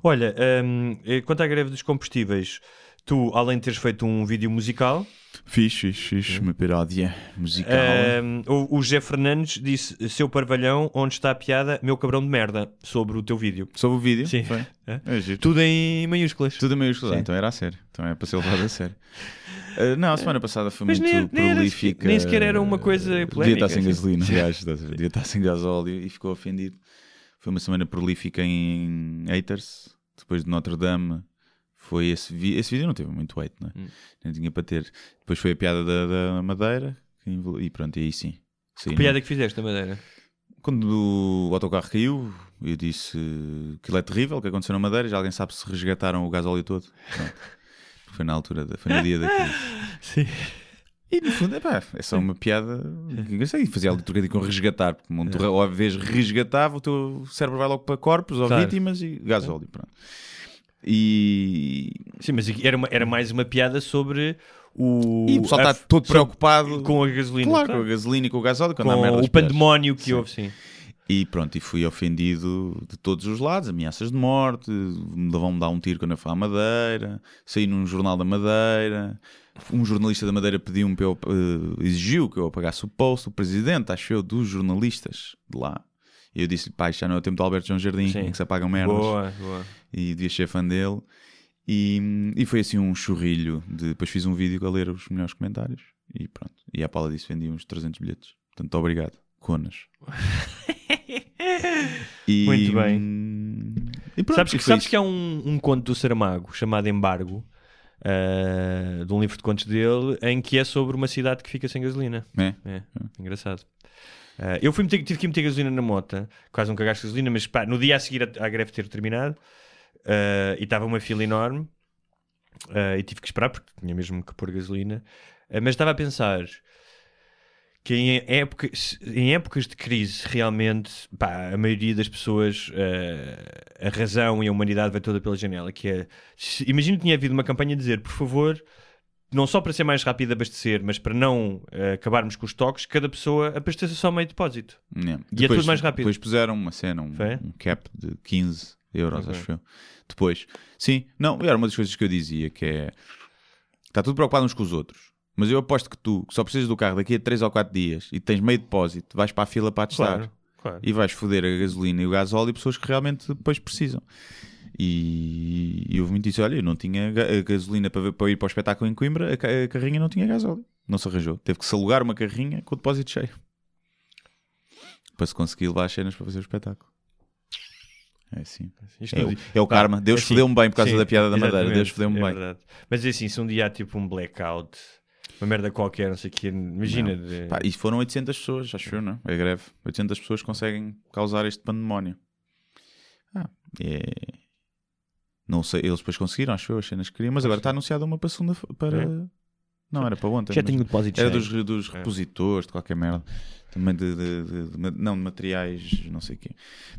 Olha, hum, eh, quanto à greve dos combustíveis, tu, além de teres feito um vídeo musical, Fiz, fiz, fiz uma paródia musical. o, o José Fernandes disse: Seu parvalhão, onde está a piada, meu cabrão de merda, sobre o teu vídeo. Sobre o vídeo? Sim. Foi? É? É. Tudo em maiúsculas. Tudo a meio escusado, Sim. então era a sério. Então é para ser levado a sério. Uh, não, a semana passada foi Mas muito nem- prolífica. nem sequer era uma coisa Devia polémica, estar sem gasolina, aliás, devia estar sem gasóleo e ficou ofendido. Foi uma semana prolífica em haters, depois de Notre Dame. Foi esse, vi- esse vídeo não teve muito hate, não é? Hum. Nem tinha para ter. Depois foi a piada da, da Madeira e pronto, e aí sim. Saí Que no- piada que fizeste da Madeira? Quando o autocarro caiu, eu disse que é terrível, o que aconteceu na Madeira. Já alguém sabe se resgataram o gasóleo todo? Foi na altura, da, foi no dia daquilo. Sim. E no fundo, epá, é só uma piada engraçada. E fazia ali trocadilho com resgatar, porque É. tu, ao vez resgatava, o teu cérebro vai logo para corpos ou Claro. vítimas e gasóleo. Pronto. E, Sim, mas era, uma- era mais uma piada sobre o. e o pessoal está todo preocupado com a gasolina. claro, claro. com a gasolina e com o gasóleo, Com o pandemónio que Sim. houve, sim. E pronto, e fui ofendido de todos os lados, ameaças de morte, me vão-me dar um tiro quando eu fui à Madeira, saí num jornal da Madeira, um jornalista da Madeira pediu-me para eu, eh, exigiu que eu apagasse o post, o presidente, acho eu, dos jornalistas de lá. E eu disse-lhe, pai, já não é o tempo de Alberto João Jardim, Sim. em que se apagam merdas. Boa, boa. E devia ser fã dele. E, e foi assim um churrilho. De, depois fiz um vídeo a ler os melhores comentários. E pronto. E a Paula disse vendi uns 300 bilhetes. Portanto, obrigado. Conas. E, Muito bem. E pronto, sabes que, sabes isso. que há um, um conto do Saramago chamado Embargo, ah, de um livro de contos dele, em que é sobre uma cidade que fica sem gasolina. É. É, engraçado. Ah, eu fui meter- tive que meter gasolina na moto, quase nunca gasto gasolina, mas pá, no dia a seguir à, greve ter terminado, ah, e estava uma fila enorme, ah, e tive que esperar porque tinha mesmo que pôr gasolina. Mas estava a pensar que em, em épocas de crise, realmente, pá, a maioria das pessoas, a razão e a humanidade vai toda pela janela. Que é, imagino que tinha havido uma campanha a dizer, por favor, não só para ser mais rápido a abastecer, mas para não ah, acabarmos com os toques, cada pessoa abasteça só meio depósito. Yeah. E é tudo mais rápido. Depois puseram uma cena, um, um cap de 15 euros, Ok. acho eu. Depois, sim, não, era uma das coisas que eu dizia, que é está tudo preocupado uns com os outros. Mas eu aposto que tu, que só precisas do carro daqui a 3 ou 4 dias e tens meio depósito, vais para a fila para testar Claro, claro. e vais foder a gasolina e o gasóleo e pessoas que realmente depois precisam. E, e houve muito isso. Olha, eu não tinha a gasolina para, para ir para o espetáculo em Coimbra, a, ca- a carrinha não tinha gasóleo. Não se arranjou. Teve que se alugar uma carrinha com o depósito cheio para se conseguir levar as cenas para fazer o espetáculo. É assim. É, o, é o Pá, karma. Deus assim, fodeu-me bem por causa sim, da piada da Madeira. Deus fodeu-me é bem. verdade. Mas é assim, se um dia há tipo um blackout, uma merda qualquer, não sei o que, imagina. de- Pá, e foram 800 pessoas, acho eu, não? É greve. 800 pessoas conseguem causar este pandemónio. Ah, é... Não sei, eles depois conseguiram, acho eu, as cenas que queriam, mas agora está anunciada uma para segunda para. É? Não, era para ontem. Já tenho o depósito Era cheio. dos, dos É. repositores, de qualquer merda. Também de, de- de- de não, de materiais, não sei o quê.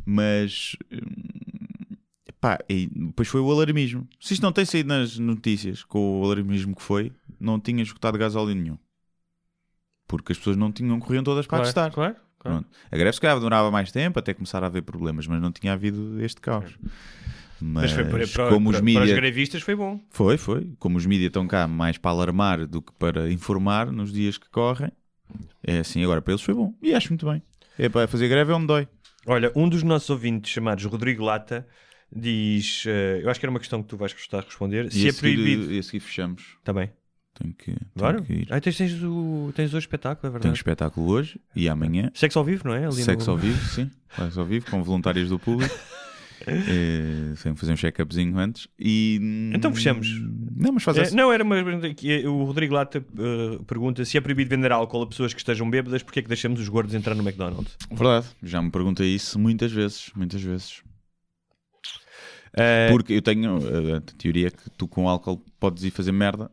Mas. hum, Pá, e depois foi o alarmismo. Se isto não tem saído nas notícias com o alarmismo que foi, não tinha esgotado gasóleo nenhum. Porque as pessoas não tinham, corriam todas para Claro, testar. claro, claro. Pronto. A greve se calhar demorava mais tempo até começar a haver problemas, mas não tinha havido este caos. Mas Mas, para, para, como os para, para os mídia... grevistas foi bom. Foi, foi. Como os mídias estão cá mais para alarmar do que para informar nos dias que correm, é assim, agora para eles foi bom. E acho muito bem. É para fazer greve é onde dói. Olha, um dos nossos ouvintes, chamados Rodrigo Lata, diz: eh, Eu acho que era uma questão que tu vais gostar de responder. E Se é seguir- proibido. E a seguir fechamos. Está bem. Tenho que, tenho Claro. que ir. Ah, tens, tens, o, tens hoje espetáculo, é Tenho verdade. espetáculo hoje e amanhã. Sexo ao vivo, não é? Ali Sexo no- ao vivo, sim. Sexo ao vivo, com voluntários do público. é, sem fazer um check-upzinho antes. E, Então fechamos. Não, mas faz É, essa. não, era uma pergunta que é, o Rodrigo Lata eh, pergunta se é proibido vender álcool a pessoas que estejam bêbadas, porque é que deixamos os gordos entrar no McDonald's? Verdade. Já me perguntei isso muitas vezes. Muitas vezes. Eh, Porque eu tenho uh, a teoria que tu com álcool podes ir fazer merda.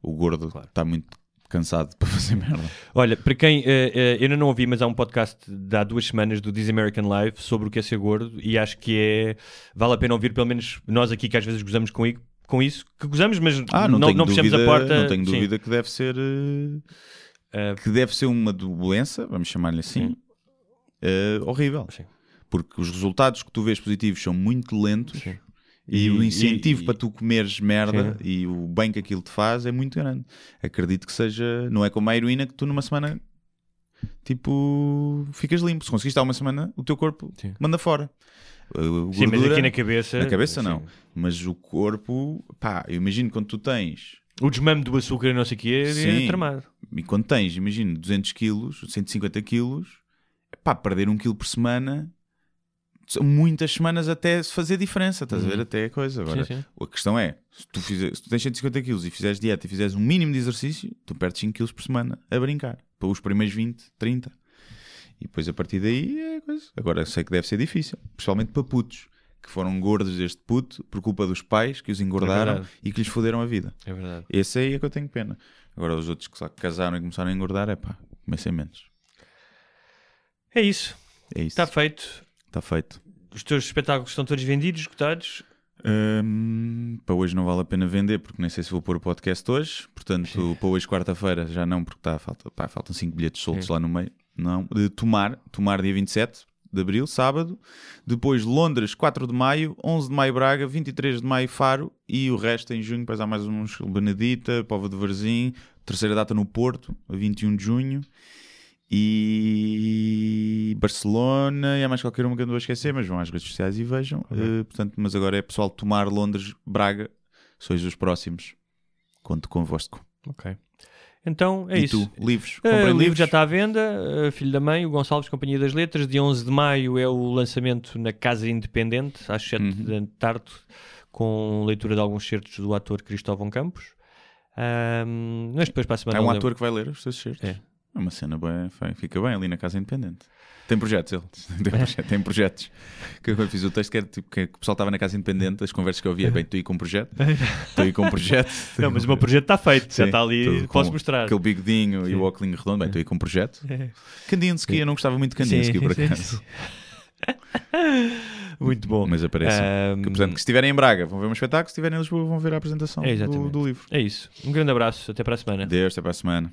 O gordo está Hum. Claro. muito cansado para fazer merda. Olha, para quem eh, eh, eu ainda não ouvi, mas há um podcast de há duas semanas do This American Life sobre o que é ser gordo e acho que é vale a pena ouvir, pelo menos nós aqui que às vezes gozamos com, com isso, que gozamos, mas Ah, não, não, não fechamos dúvida, a porta. Não tenho Sim. dúvida que deve ser. Eh, que deve ser uma doença, vamos chamar-lhe assim, Sim. horrível. Sim. Porque os resultados que tu vês positivos são muito lentos Sim. E, E- o incentivo e- para tu comeres merda Sim. e o bem que aquilo te faz é muito grande. Acredito que seja. Não é como a heroína que tu numa semana. Tipo, ficas limpo. Se conseguiste há uma semana, o teu corpo Sim. manda fora. A Sim, mas gordura- aqui na cabeça. na cabeça sim. não. Mas o corpo, pá, eu imagino quando tu tens O desmame do açúcar e não sei o que é, Sim. é tramado. E quando tens, imagina, 200 quilos, 150 quilos, pá, perder um quilo por semana, muitas semanas até fazer diferença, estás a ver? Até a coisa. Agora, Uhum. Sim, sim. a questão é, se tu, fizer, se tu tens 150 quilos e fizeres dieta e fizeres um mínimo de exercício, tu perdes 5 quilos por semana a brincar. Para os primeiros 20, 30. E depois a partir daí é coisa. Agora sei que deve ser difícil, principalmente para putos. Que foram gordos deste puto por culpa dos pais que os engordaram verdade. e que lhes foderam a vida. É verdade. Esse aí é que eu tenho pena. Agora os outros que só casaram e começaram a engordar, é pá, comecem menos. É isso. É isso. Está feito. Está feito. Os teus espetáculos estão todos vendidos, esgotados. Hum, para hoje não vale a pena vender porque nem sei se vou pôr o podcast hoje. Portanto, para hoje, quarta-feira, já não, porque tá, falta, pá, faltam 5 bilhetes soltos Sim. lá no meio. Não. De Tomar, Tomar dia 27 de abril, sábado. Depois Londres, 4 de maio. 11 de maio, Braga. 23 de maio, Faro. E o resto em junho. Depois há mais uns Benedita, Povo de Varzim. Terceira data no Porto, a 21 de junho. E Barcelona, e há mais qualquer uma que eu não vou esquecer, mas vão às redes sociais e vejam. Eh, portanto, mas agora é pessoal tomar Londres, Braga, sois os próximos. Conto convosco. Ok. Então é e isso. tu, livros? Uh, Comprem o livro já está à venda, uh, Filho da Mãe, o Gonçalves, Companhia das Letras. Dia 11 de maio é o lançamento na Casa Independente, às 7 Uhum. da tarde, com leitura de alguns certos do ator Cristóvão Campos. Ahm, mas depois para a semana. É um ator que vai ler os seus certos. É. É uma cena bem- fica bem ali na Casa Independente. Tem projetos ele. Tem, proje- tem projetos. Que eu fiz o texto que era tipo que o pessoal estava na Casa Independente, as conversas que eu ouvia, bem, estou aí com um projeto. Estou aí com um projeto. Não, mas o meu projeto está feito, já Sim, está ali, posso mostrar. Aquele bigodinho e o óculos redondo, bem, estou aí com um projeto. Kandinsky, eu não gostava muito de Kandinsky, Sim, por sim, acaso. Muito bom. Mas aparece. Ahm, Que, portanto, que se estiverem em Braga vão ver um espetáculo, se estiverem em Lisboa vão ver a apresentação É, do, do livro. É isso. Um grande abraço, até para a semana. Deus, até para a semana.